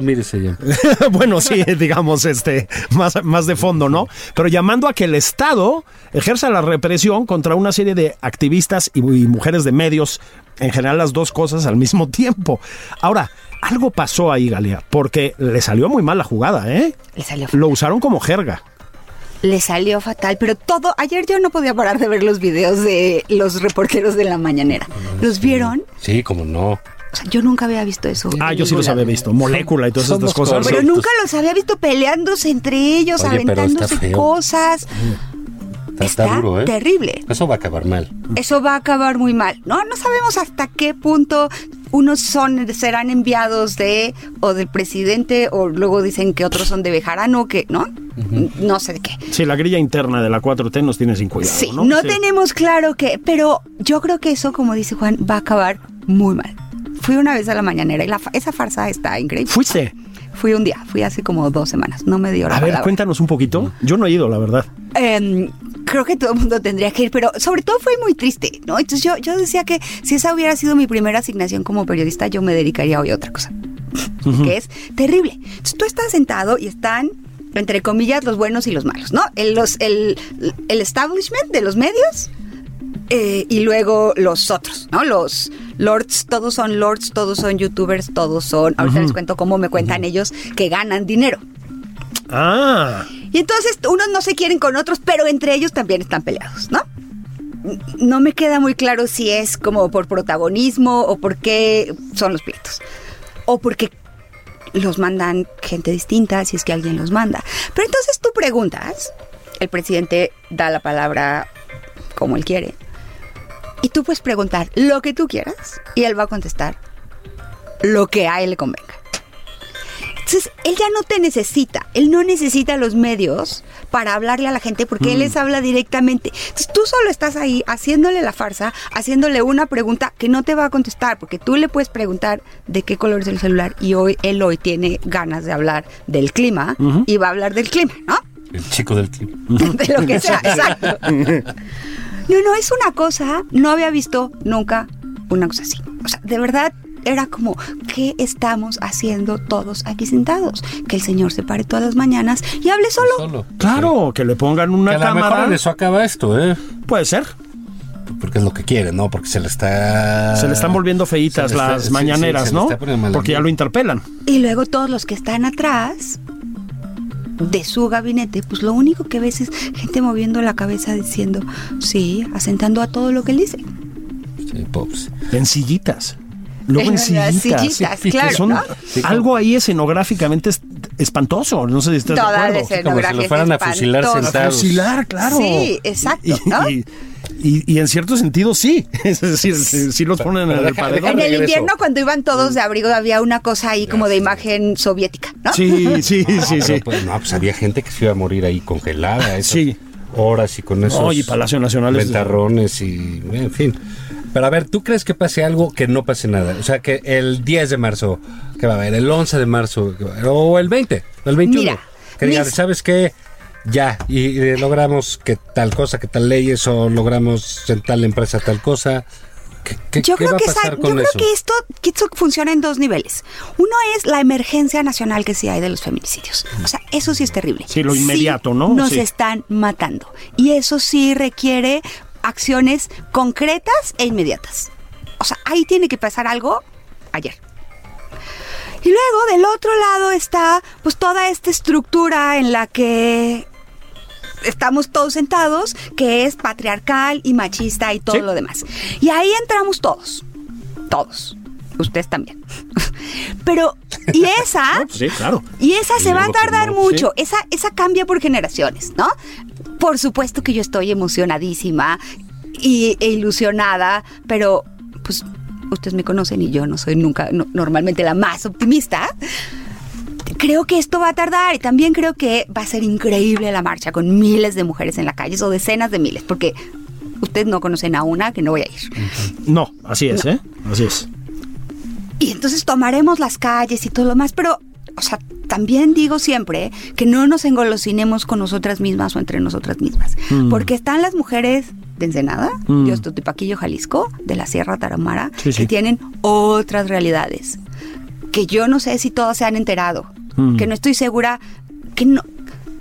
bueno, sí, digamos, este, más, más de fondo, ¿no? Pero llamando a que el Estado ejerza la represión contra una serie de activistas y, y mujeres de medios, en general las dos cosas al mismo tiempo. Ahora, algo pasó ahí, Galia, porque le salió muy mal la jugada, ¿eh? Le salió Lo usaron como jerga. le salió fatal, pero todo, ayer yo no podía parar de ver los videos de los reporteros de la mañanera. ¿Los vieron? Sí, como no. O sea, yo nunca había visto eso. Ah, yo sí los había visto. Molécula y todas Somos estas cosas. Pero nunca los había visto peleándose entre ellos, Oye, pero está aventándose feo. cosas. Está, está duro, ¿eh? terrible. Eso va a acabar mal. Eso va a acabar muy mal. No, no sabemos hasta qué punto unos son serán enviados de o del presidente o luego dicen que otros son de Bejarano, que no, no sé de qué. Sí, la grilla interna de la 4T nos tiene sin cuidado, Sí, ¿no? no, Sí. tenemos claro que, pero yo creo que eso, como dice Juan, va a acabar muy mal. Fui una vez a la mañanera y la fa- esa farsa está increíble. ¿Fuiste? Fui un día, fui hace como dos semanas, no me dio la A ver, palabra. cuéntanos un poquito. Yo no he ido, la verdad. Em, creo que todo el mundo tendría que ir, pero sobre todo fue muy triste, ¿no? Entonces yo, yo decía que si esa hubiera sido mi primera asignación como periodista, yo me dedicaría hoy a otra cosa, que es terrible. Entonces tú estás sentado y están, entre comillas, los buenos y los malos, ¿no? El, los, el, el establishment de los medios eh, y luego los otros, ¿no? Los lords, todos son lords, todos son youtubers, todos son, ahorita les cuento cómo me cuentan ellos que ganan dinero. Ah, Y entonces unos no se quieren con otros, pero entre ellos también están peleados, ¿no? No me queda muy claro si es como por protagonismo o por qué son los pleitos. O porque los mandan gente distinta, si es que alguien los manda. Pero entonces tú preguntas, el presidente da la palabra como él quiere, y tú puedes preguntar lo que tú quieras, y él va a contestar lo que a él le convenga. Entonces, él ya no te necesita, él no necesita los medios para hablarle a la gente porque él les habla directamente. Entonces, tú solo estás ahí haciéndole la farsa, haciéndole una pregunta que no te va a contestar porque tú le puedes preguntar de qué color es el celular y hoy él hoy tiene ganas de hablar del clima y va a hablar del clima, ¿no? El chico del clip. de lo que sea, exacto. No, no, es una cosa, no había visto nunca una cosa así. O sea, de verdad era como, ¿qué estamos haciendo todos aquí sentados? Que el señor se pare todas las mañanas y hable solo. Solo. claro, que le pongan Que una a lo mejor cámara. en eso acaba esto, ¿eh? Puede ser. Porque es lo que quiere, ¿no? Porque se le está... Se le están volviendo feitas está- las sí, sí, mañaneras, ¿no? Porque ya lo interpelan. Y luego todos los que están atrás de su gabinete, pues lo único que ves es gente moviendo la cabeza diciendo, sí, asentando a todo lo que él dice. Ay, pobres. En sillitas. Luego en, sillitas. sillitas, que claro, son ¿no? algo ahí escenográficamente es- espantoso. No sé si estás Toda de acuerdo. Como si lo fueran a fusilar A A sentados. fusilar, claro. Sí, exacto, Y, ¿no? y- y- y en cierto sentido sí. Es decir, sí, sí los ponen en el paredón. En el invierno, cuando iban todos de abrigo, había una cosa ahí como de imagen soviética, ¿no? Sí, sí, sí, Pero, sí. pues, no, pues había gente que se iba a morir ahí congelada. esas Sí. Horas y con esos. No, y Palacio Nacional es- Ventarrones y. En fin. Pero a ver, ¿tú crees que pase algo que no pase nada? O sea, que el 10 de marzo, que va a haber? El 11 de marzo, o el 20, el 21. Mira, que digan, mis- ¿sabes qué? Ya, y, y logramos que tal cosa, que tal leyes, o logramos en tal empresa tal cosa. ¿Qué, qué- Yo qué creo va que a esa- pasar yo con creo eso? que esto, que esto funciona en dos niveles. Uno es la emergencia nacional que sí hay de los feminicidios. O sea, eso sí es terrible. Sí, lo inmediato, ¿no? Nos Sí. están matando. Y eso sí requiere acciones concretas e inmediatas. O sea, ahí tiene que pasar algo ayer. Y luego del otro lado está pues toda esta estructura en la que estamos todos sentados, que es patriarcal y machista y todo Sí. lo demás. Y ahí entramos todos. Todos. Ustedes también. Pero, y esa, No, pues sí, claro. y esa se Y va a tardar no, mucho. Esa, esa cambia por generaciones, ¿no? Por supuesto que yo estoy emocionadísima y, e ilusionada, pero pues ustedes me conocen y yo no soy nunca no- normalmente la más optimista. Creo que esto va a tardar y también creo que va a ser increíble la marcha con miles de mujeres en la calle o decenas de miles, porque ustedes no conocen a una que no voy a ir. No, así es, ¿eh? Así es. Y entonces tomaremos las calles y todo lo más, pero, o sea, también digo siempre que no nos engolosinemos con nosotras mismas o entre nosotras mismas. Mm. Porque están las mujeres de Ensenada, Mm. de Ostotipaquillo, Jalisco, de la Sierra Tarahumara, Sí, sí. que tienen otras realidades. Que yo no sé si todos se han enterado. Mm. Que no estoy segura que no,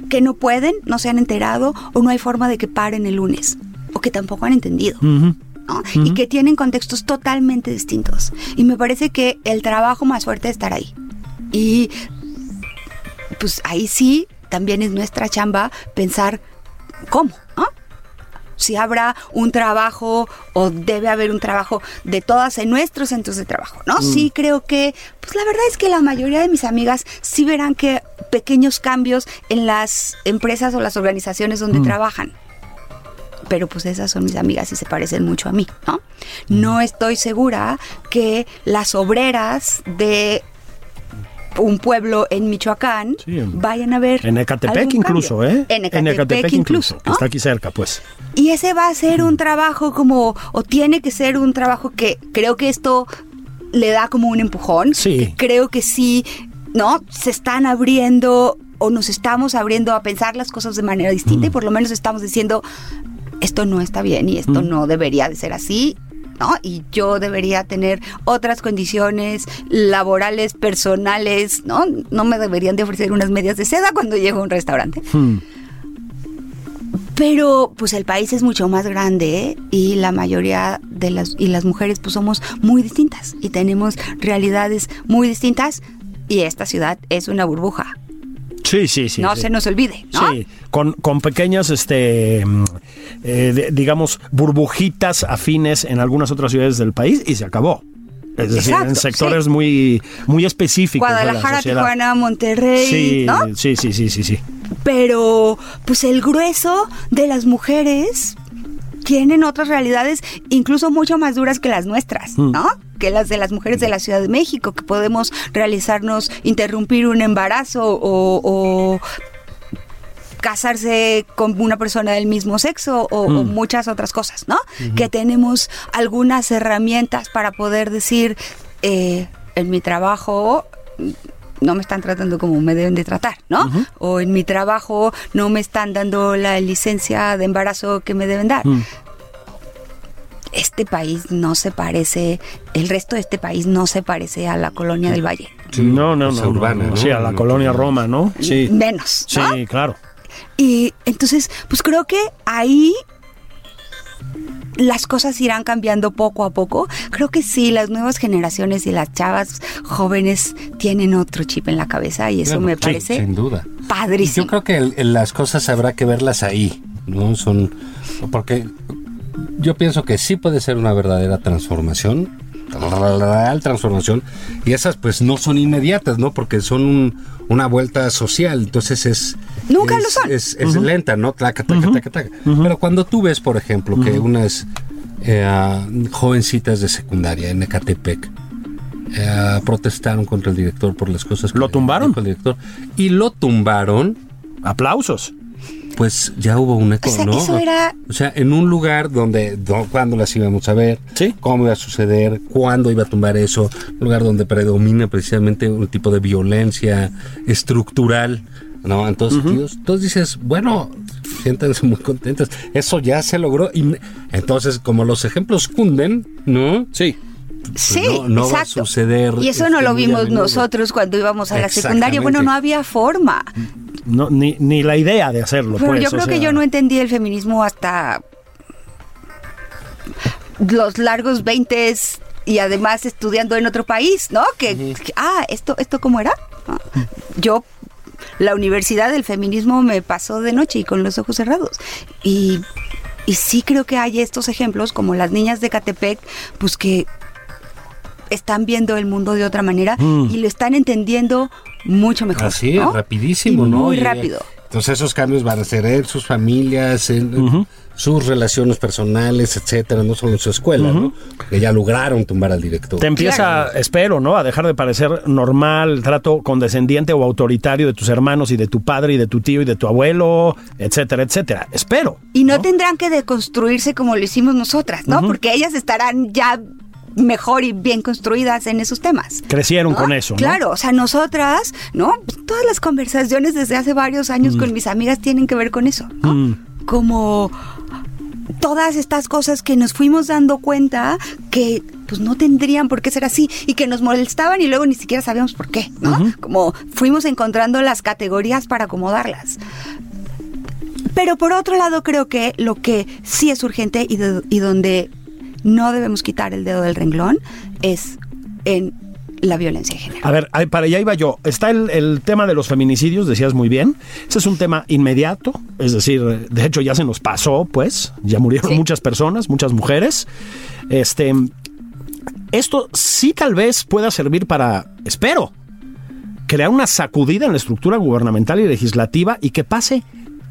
que no pueden, no se han enterado o no hay forma de que paren el lunes. O que tampoco han entendido. Y que tienen contextos totalmente distintos. Y me parece que el trabajo más fuerte es estar ahí. Y pues ahí sí también es nuestra chamba pensar cómo, ¿no? Si habrá un trabajo o debe haber un trabajo de todas en nuestros centros de trabajo, ¿no? Sí creo que, pues la verdad es que la mayoría de mis amigas sí verán que pequeños cambios en las empresas o las organizaciones donde trabajan pero pues esas son mis amigas y se parecen mucho a mí, ¿no? No estoy segura que las obreras de un pueblo en Michoacán Sí, en- vayan a ver En Ecatepec incluso. ¿eh? En Ecatepec, incluso, Que ¿no? está aquí cerca, pues. Y ese va a ser un trabajo como, o tiene que ser un trabajo que creo que esto le da como un empujón. Sí. que creo que sí, ¿no? Se están abriendo o nos estamos abriendo a pensar las cosas de manera distinta y por lo menos estamos diciendo, esto no está bien y esto no debería de ser así. ¿No? Y yo debería tener otras condiciones laborales, personales, ¿no? No me deberían de ofrecer unas medias de seda cuando llego a un restaurante. Hmm. Pero pues el país es mucho más grande ¿eh? y la mayoría de las y las mujeres pues somos muy distintas y tenemos realidades muy distintas y esta ciudad es una burbuja. Sí, sí, sí. no sí. se nos olvide, ¿no? Sí, con, con pequeñas, este, mm, eh, de- digamos, burbujitas afines en algunas otras ciudades del país y se acabó. Es decir, en Exacto, sectores sí. muy, muy específicos. de la Guadalajara, sociedad. Tijuana, Monterrey, Sí, ¿no? sí, sí, sí, sí, sí. Pero pues el grueso de las mujeres tienen otras realidades incluso mucho más duras que las nuestras, Mm. ¿no? Que las de las mujeres de la Ciudad de México, que podemos realizarnos, interrumpir un embarazo o, o casarse con una persona del mismo sexo o, o Mm. muchas otras cosas, ¿no? Que tenemos algunas herramientas para poder decir, eh, en mi trabajo no me están tratando como me deben de tratar, ¿no? O en mi trabajo no me están dando la licencia de embarazo que me deben dar. Mm. Este país no se parece, el resto de este país no se parece a la colonia del Valle. no, no, no, urbana, no. ¿no? Sí, a la No, colonia no. Roma, ¿no? Sí. Menos, ¿no? Sí, claro. Y entonces, pues creo que ahí las cosas irán cambiando poco a poco. Creo que sí, las nuevas generaciones y las chavas jóvenes tienen otro chip en la cabeza y eso me sí, parece sin duda. padrísimo. Yo creo que el- el- las cosas habrá que verlas ahí, ¿no? Son. Porque yo pienso que sí puede ser una verdadera transformación, real transformación, y esas pues no son inmediatas, ¿no? Porque son un- una vuelta social, entonces es... Nunca es- lo son. Es, es lenta, ¿no? Taca, taca, taca, taca. Pero cuando tú ves, por ejemplo, que unas eh, jovencitas de secundaria en Ecatepec eh, protestaron contra el director por las cosas que ¿Lo le tumbaron? dijo el director, y lo tumbaron, Aplausos. Pues ya hubo un eco, O sea, ¿no? eso era- O sea, en un lugar donde, do- cuándo las íbamos a ver, Sí. cómo iba a suceder, cuándo iba a tumbar eso, un lugar donde predomina precisamente un tipo de violencia estructural, ¿no? Entonces, tíos, entonces dices, bueno, siéntanse muy contentos, eso ya se logró, y entonces como los ejemplos cunden, ¿no? Sí. Sí, no- no va a exacto. suceder, Y eso este, no lo a vimos nosotros cuando íbamos a la secundaria. Bueno, no había forma. No, ni, ni la idea de hacerlo. Pero pues, yo o creo que yo no entendí el feminismo hasta los largos 20 y además estudiando en otro país, ¿no? Que, que, ah, esto esto cómo era? Ah, Yo la universidad del feminismo me pasó de noche y con los ojos cerrados. Y y sí creo que hay estos ejemplos como las niñas de Catepec, pues que están viendo el mundo de otra manera y lo están entendiendo mucho mejor. Así, ¿no? rapidísimo, Y ¿no? Muy Y, rápido. Entonces esos cambios van a ser en sus familias, en sus relaciones personales, etcétera, no solo en su escuela, ¿no? Que ya lograron tumbar al director. Te empieza, espero, ¿no? A dejar de parecer normal el trato condescendiente o autoritario de tus hermanos y de tu padre y de tu tío y de tu abuelo, etcétera, etcétera. Espero. Y no, tendrán que deconstruirse como lo hicimos nosotras, ¿no? Porque ellas estarán ya mejor y bien construidas en esos temas. Crecieron ¿no? con eso, ¿no? Claro, o sea, nosotras, ¿no? Pues todas las conversaciones desde hace varios años Mm. con mis amigas tienen que ver con eso, ¿no? Como todas estas cosas que nos fuimos dando cuenta que pues no tendrían por qué ser así y que nos molestaban y luego ni siquiera sabíamos por qué, ¿no? Como fuimos encontrando las categorías para acomodarlas. Pero por otro lado creo que lo que sí es urgente y, de- y donde no debemos quitar el dedo del renglón es en la violencia de género. A ver, para allá iba yo. Está el, el tema de los feminicidios, decías muy bien. Ese es un tema inmediato, es decir, de hecho ya se nos pasó, pues, ya murieron Sí. muchas personas, muchas mujeres. Este, esto sí tal vez pueda servir para, espero, crear una sacudida en la estructura gubernamental y legislativa y que pase,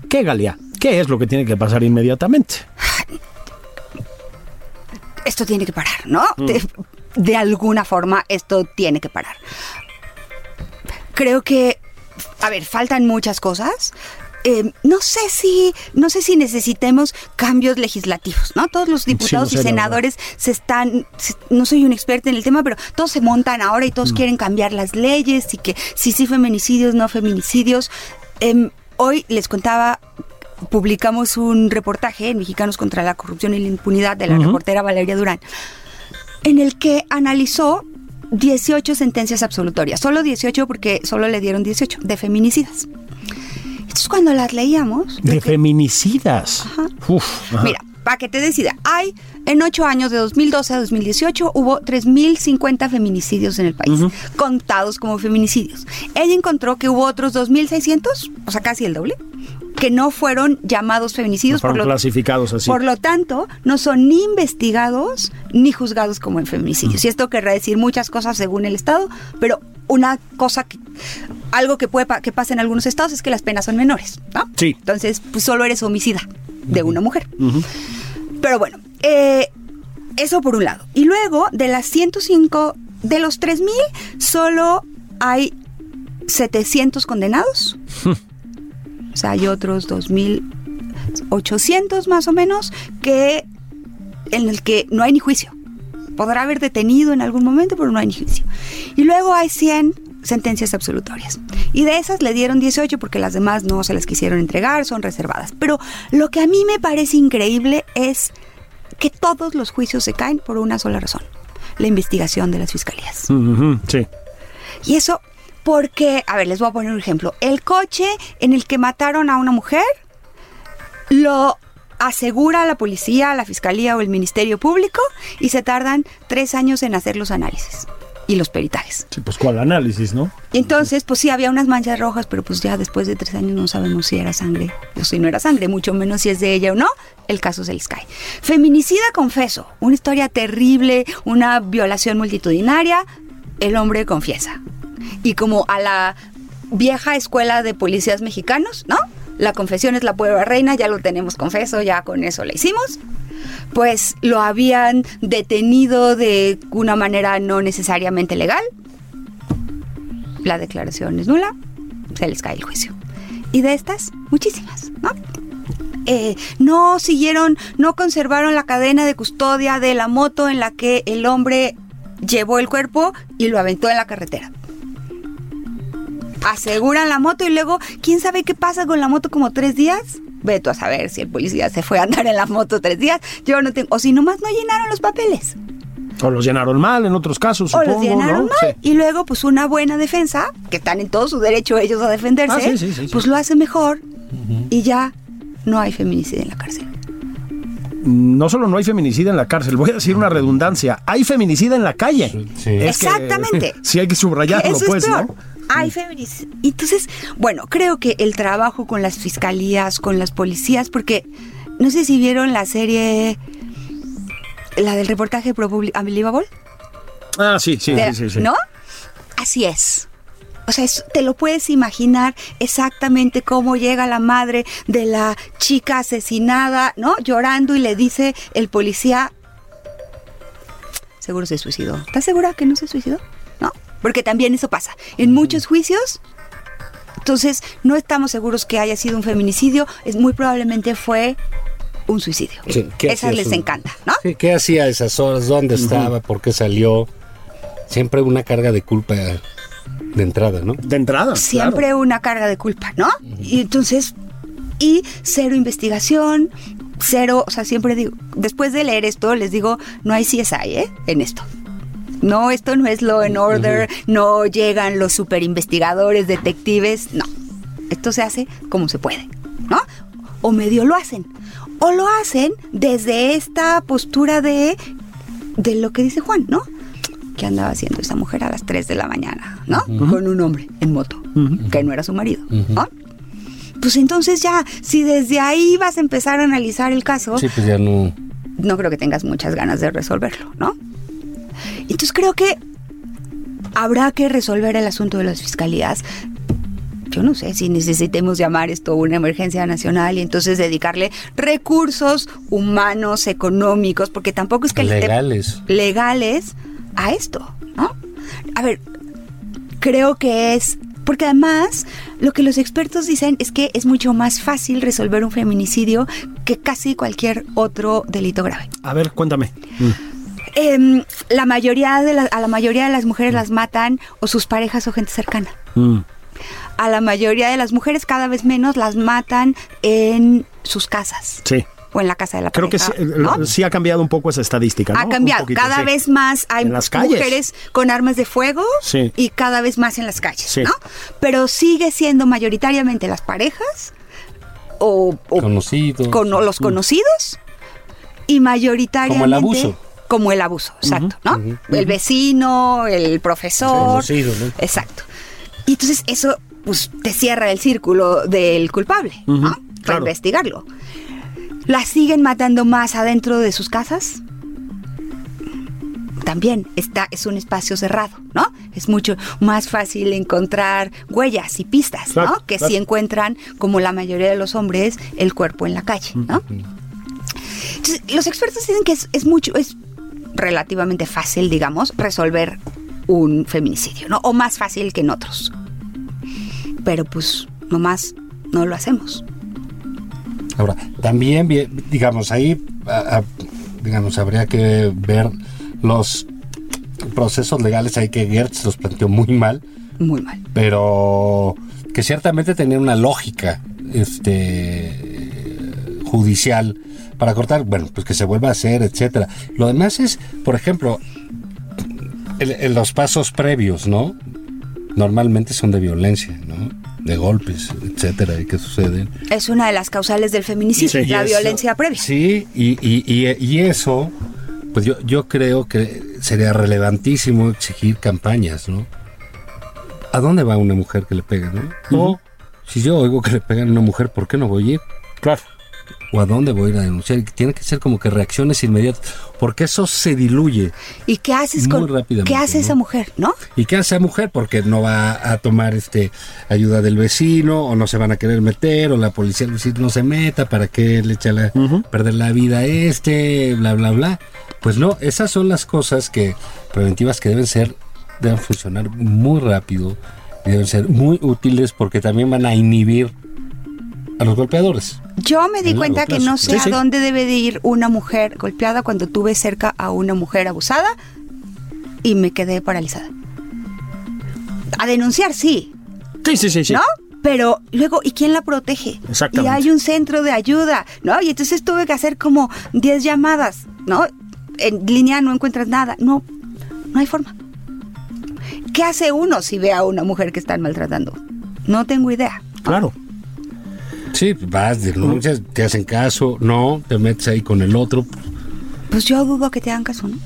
¿qué, Galia? ¿Qué es lo que tiene que pasar inmediatamente? Esto tiene que parar, ¿no? De, de alguna forma esto tiene que parar. Creo que, a ver, faltan muchas cosas. Eh, no sé si no sé si necesitemos cambios legislativos, ¿no? Todos los diputados no sé, y senadores se están, se- no soy un experto en el tema, pero todos se montan ahora y Mm. todos quieren cambiar las leyes y que sí, sí, feminicidios, no feminicidios. Em, hoy les contaba, publicamos un reportaje en Mexicanos contra la Corrupción y la Impunidad de la reportera Valeria Durán, en el que analizó 18 sentencias absolutorias, solo 18 porque solo le dieron 18 de feminicidas. Entonces cuando las leíamos... De que- feminicidas. Uf, ajá. Mira, para que te decida, hay en ocho años de 2012 a 2018 hubo 3.050 feminicidios en el país, contados como feminicidios. Ella encontró que hubo otros 2.600, o sea, casi el doble, que no fueron llamados feminicidios. No fueron por lo, clasificados así. Por lo tanto, no son ni investigados ni juzgados como en feminicidios. Y esto querrá decir muchas cosas según el Estado, pero una cosa que, algo que puede que pasa en algunos estados es que las penas son menores, ¿no? Sí. Entonces, pues solo eres homicida de una mujer. Pero bueno, eh, eso por un lado. Y luego, de las 105, de los 3.000, solo hay 700 condenados. o sea, hay otros 2.800 más o menos que en el que no hay ni juicio. Podrá haber detenido en algún momento, pero no hay juicio. Y luego hay 100 sentencias absolutorias. Y de esas le dieron 18 porque las demás no se las quisieron entregar, son reservadas. Pero lo que a mí me parece increíble es que todos los juicios se caen por una sola razón, la investigación de las fiscalías. Sí. Y eso porque, a ver, les voy a poner un ejemplo. El coche en el que mataron a una mujer lo asegura la policía, la fiscalía o el ministerio público y se tardan tres años en hacer los análisis y los peritajes. Sí, pues cuál análisis, ¿no? Y entonces, pues sí, había unas manchas rojas, pero pues ya después de tres años no sabemos si era sangre o si no era sangre, mucho menos si es de ella o no. el caso Sky. Feminicida, confeso, una historia terrible, una violación multitudinaria, el hombre confiesa. Y como a la vieja escuela de policías mexicanos, ¿no? La confesión es la prueba reina, ya lo tenemos confeso, ya con eso la hicimos. Pues lo habían detenido de una manera no necesariamente legal. La declaración es nula, se les cae el juicio. Y de estas, muchísimas, ¿no? Eh, no siguieron, no conservaron la cadena de custodia de la moto en la que el hombre llevó el cuerpo y lo aventó en la carretera aseguran la moto y luego, ¿quién sabe qué pasa con la moto como tres días? Veto a saber si el policía se fue a andar en la moto tres días. Yo no tengo. O si nomás no llenaron los papeles. O los llenaron mal en otros casos, o supongo, los llenaron ¿no? mal. Y luego, pues una buena defensa, que están en todo su derecho ellos a defenderse, Ah, sí, sí, sí, sí. pues lo hace mejor y ya no hay feminicidio en la cárcel. No solo no hay feminicida en la cárcel, voy a decir una redundancia, hay feminicida en la calle. Sí. Es que, Exactamente. sí hay que subrayarlo, Eso pues, es peor. ¿no? Hay feminicidio. Entonces, bueno, creo que el trabajo con las fiscalías, con las policías, porque no sé si vieron la serie, la del reportaje Pro Unbelievable. Ah, sí, sí, De- sí, sí, sí. ¿No? Así es. O sea, es- te lo puedes imaginar exactamente cómo llega la madre de la chica asesinada, ¿no? Llorando y le dice el policía, seguro se suicidó. ¿Estás segura que no se suicidó? Porque también eso pasa. En muchos juicios, entonces no estamos seguros que haya sido un feminicidio, es muy probablemente fue un suicidio. Sí, ¿qué Esas hacía les su- encanta, ¿no? Sí, ¿Qué hacía a esas horas? ¿Dónde estaba? ¿Por qué salió? Siempre una carga de culpa de entrada, ¿no? De entrada. siempre claro. una carga de culpa, ¿no? Y entonces, y cero investigación, cero, o sea, siempre digo, después de leer esto, les digo, no hay CSI, ¿eh? En esto. No, esto no es Law and Order, no llegan los super investigadores, detectives, no. Esto se hace como se puede, ¿no? O medio lo hacen. O lo hacen desde esta postura de, de lo que dice Juan, ¿no? ¿Qué andaba haciendo esa mujer a las 3 de la mañana, ¿no? Con un hombre en moto, que no era su marido, ¿no? Pues entonces ya, si desde ahí vas a empezar a analizar el caso, Sí, pues ya no. no creo que tengas muchas ganas de resolverlo, ¿no? Entonces creo que habrá que resolver el asunto de las fiscalías. Yo no sé si necesitemos llamar esto una emergencia nacional y entonces dedicarle recursos humanos, económicos, porque tampoco es que Legales. legales a esto, ¿no? A ver, creo que es porque además lo que los expertos dicen es que es mucho más fácil resolver un feminicidio que casi cualquier otro delito grave. A ver, cuéntame. Em, la mayoría de la- a la mayoría de las mujeres las matan o sus parejas o gente cercana. Mm. A la mayoría de las mujeres cada vez menos las matan en sus casas Sí. o en la casa de la Creo que sí, pareja. eh, ¿no? sí ha cambiado un poco esa estadística. ¿no? Ha cambiado. poquito, cada sí. vez más hay las mujeres con armas de fuego Sí. y cada vez más en las calles, Sí. ¿no? Pero sigue siendo mayoritariamente las parejas o, o Conocidos. con los conocidos y mayoritariamente Como el abuso. Como el abuso, exacto, ¿no? El vecino, el profesor, Sí, exacto. Y entonces eso pues te cierra el círculo del culpable, ¿no? Para claro. investigarlo. ¿Las siguen matando más adentro de sus casas? También está, es un espacio cerrado, ¿no? Es mucho más fácil encontrar huellas y pistas, Claro, ¿no? Que claro. si encuentran, como la mayoría de los hombres, el cuerpo en la calle, ¿no? Entonces, los expertos dicen que es, es mucho, es relativamente fácil, digamos, resolver un feminicidio, ¿no? O más fácil que en otros. Pero pues, nomás no lo hacemos. Ahora, también, digamos, ahí, digamos, habría que ver los procesos legales ahí que Gertz los planteó muy mal, Muy mal. pero que ciertamente tenía una lógica este judicial para cortar, bueno, pues que se vuelva a hacer, etcétera. Lo demás es, por ejemplo, el- el- los pasos previos, ¿no? Normalmente son de violencia, ¿no? De golpes, etcétera, y que suceden. Es una de las causales del feminicidio, Sí, la eso- violencia previa. Sí, y, y, y, y eso, pues yo, yo creo que sería relevantísimo exigir campañas, ¿no? ¿A dónde va una mujer que le pega, no? O si yo oigo que le pegan a una mujer, ¿por qué no voy a ir? Claro. O a dónde voy a ir a denunciar. Tiene que ser como que reacciones inmediatas, porque eso se diluye. ¿Y qué haces Muy con rápidamente, qué hace ¿no? esa mujer, no? ¿Y qué hace la mujer? Porque no va a tomar este ayuda del vecino, o no se van a querer meter, o la policía del vecino no se meta, para que le echa la, perder la vida a este, bla, bla, bla. Pues no, esas son las cosas que preventivas que deben ser, deben funcionar muy rápido y deben ser muy útiles porque también van a inhibir a los golpeadores. Yo me di cuenta que no sé Sí, a dónde debe de ir una mujer golpeada cuando tuve cerca a una mujer abusada y me quedé paralizada. A denunciar, sí, Sí, sí, sí, sí. ¿no? Pero luego, ¿y quién la protege? Exactamente. Y hay un centro de ayuda, ¿no? Y entonces tuve que hacer como 10 llamadas, ¿no? En línea no encuentras nada. No, no hay forma. ¿Qué hace uno si ve a una mujer que están maltratando? No tengo idea. Claro. Sí, vas, denuncias, te hacen caso, no, te metes ahí con el otro, Pues yo dudo que te hagan caso, ¿no?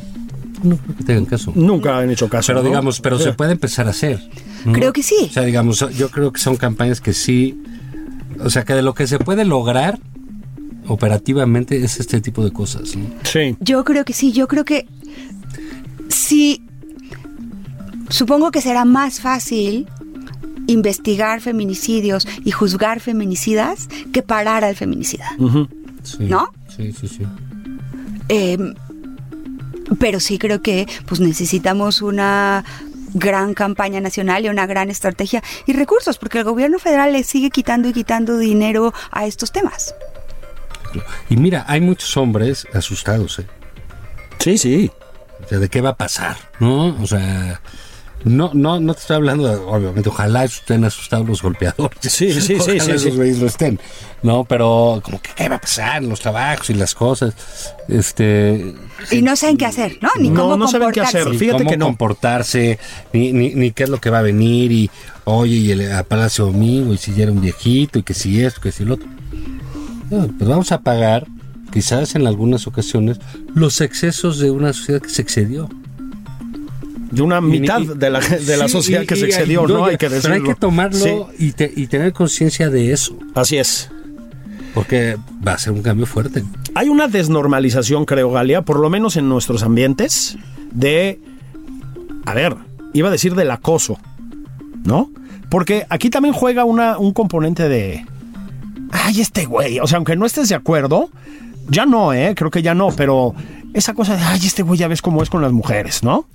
no creo que te hagan caso. Nunca han hecho caso. Pero ¿no? digamos, pero Sí. se puede empezar a hacer. ¿no? Creo que sí. O sea, digamos, yo creo que son campañas que sí, o sea, que de lo que se puede lograr operativamente es este tipo de cosas. ¿no? Sí. Yo creo que sí, yo creo que sí. Supongo que será más fácil investigar feminicidios y juzgar feminicidas que parar al feminicida. Sí, ¿No? Sí, sí, sí. Eh, pero sí creo que pues necesitamos una gran campaña nacional y una gran estrategia y recursos, porque el gobierno federal le sigue quitando y quitando dinero a estos temas. Y mira, hay muchos hombres asustados, ¿eh? Sí, sí. O sea, ¿de qué va a pasar? ¿No? O sea, no, no, no te estoy hablando, de- obviamente, ojalá estén asustados los golpeadores. Sí, sí, sí, Ojalá sí, esos sí. güeyes lo estén. No, pero como que qué va a pasar en los trabajos y las cosas. Este, Y no saben qué hacer, ¿no? Ni No, cómo no saben qué comportarse. hacer. ni Fíjate cómo que no. comportarse, ni, ni, ni qué es lo que va a venir, y oye, y el a Palacio Domingo, y si ya era un viejito, y que si esto, que si el otro. No, pues vamos a pagar, quizás en algunas ocasiones, los excesos de una sociedad que se excedió. De una mitad y- de la, de la Sí, sociedad y- que se excedió, ¿no? Hay que pero decirlo. hay que tomarlo Sí, te- y tener conciencia de eso, así es. porque va a ser un cambio fuerte. Hay una desnormalización, creo, Galia, por lo menos en nuestros ambientes, de. A ver, iba a decir del acoso, ¿no? Porque aquí también juega una, un componente de. Ay, este güey. O sea, aunque no estés de acuerdo, ya no, ¿eh? Creo que ya no, pero esa cosa de. Ay, este güey ya ves cómo es con las mujeres, ¿no?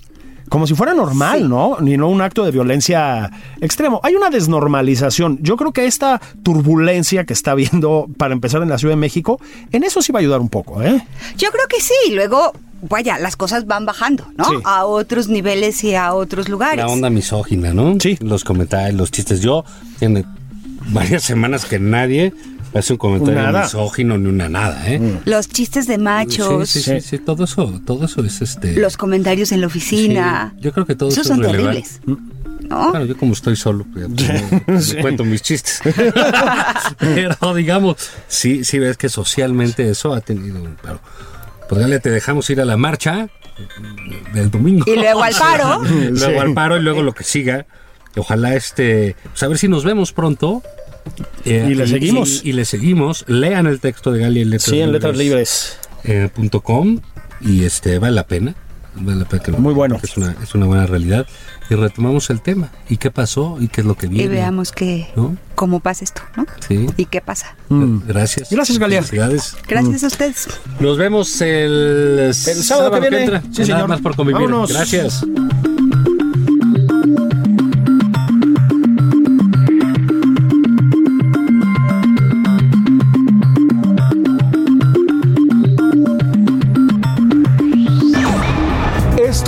Como si fuera normal, ¿no? Ni no un acto de violencia extremo. Hay una desnormalización. Yo creo que esta turbulencia que está viendo, para empezar en la Ciudad de México, en eso sí va a ayudar un poco, ¿eh? Yo creo que sí, luego, vaya, las cosas van bajando, ¿no? Sí. A otros niveles y a otros lugares. La onda misógina, ¿no? Sí. Los comentarios, los chistes. Yo tiene varias semanas que nadie hace un comentario Nada. misógino ni una nada, ¿eh? Los chistes de machos, Sí, sí, sí, sí, todo eso, todo eso es este. los comentarios en la oficina. Sí, yo creo que todo Esos eso son es terribles. ¿No? Claro, yo como estoy solo, pues, me, me cuento mis chistes. Pero digamos, sí, sí ves que socialmente eso ha tenido un pero, Pues dale, te dejamos ir a la marcha del domingo. Y luego al paro. luego al paro y luego lo que siga. Ojalá este, pues a ver si nos vemos pronto. Eh, Y le seguimos. Y, y le seguimos. Lean el texto de Gali en letras Sí, en letras libres. eh, punto com, y este vale la pena. Vale la pena que lo- Muy bueno. Es una, es una buena realidad. Y retomamos el tema. ¿Y qué pasó? ¿Y qué es lo que viene? Y veamos qué, ¿No? cómo pasa esto, ¿no? Sí. Y qué pasa. Gracias. Gracias, Galia. Gracias a ustedes. Nos vemos el, El sábado que viene. entra. Sí, Nada señor. más por convivir. Vámonos. Gracias.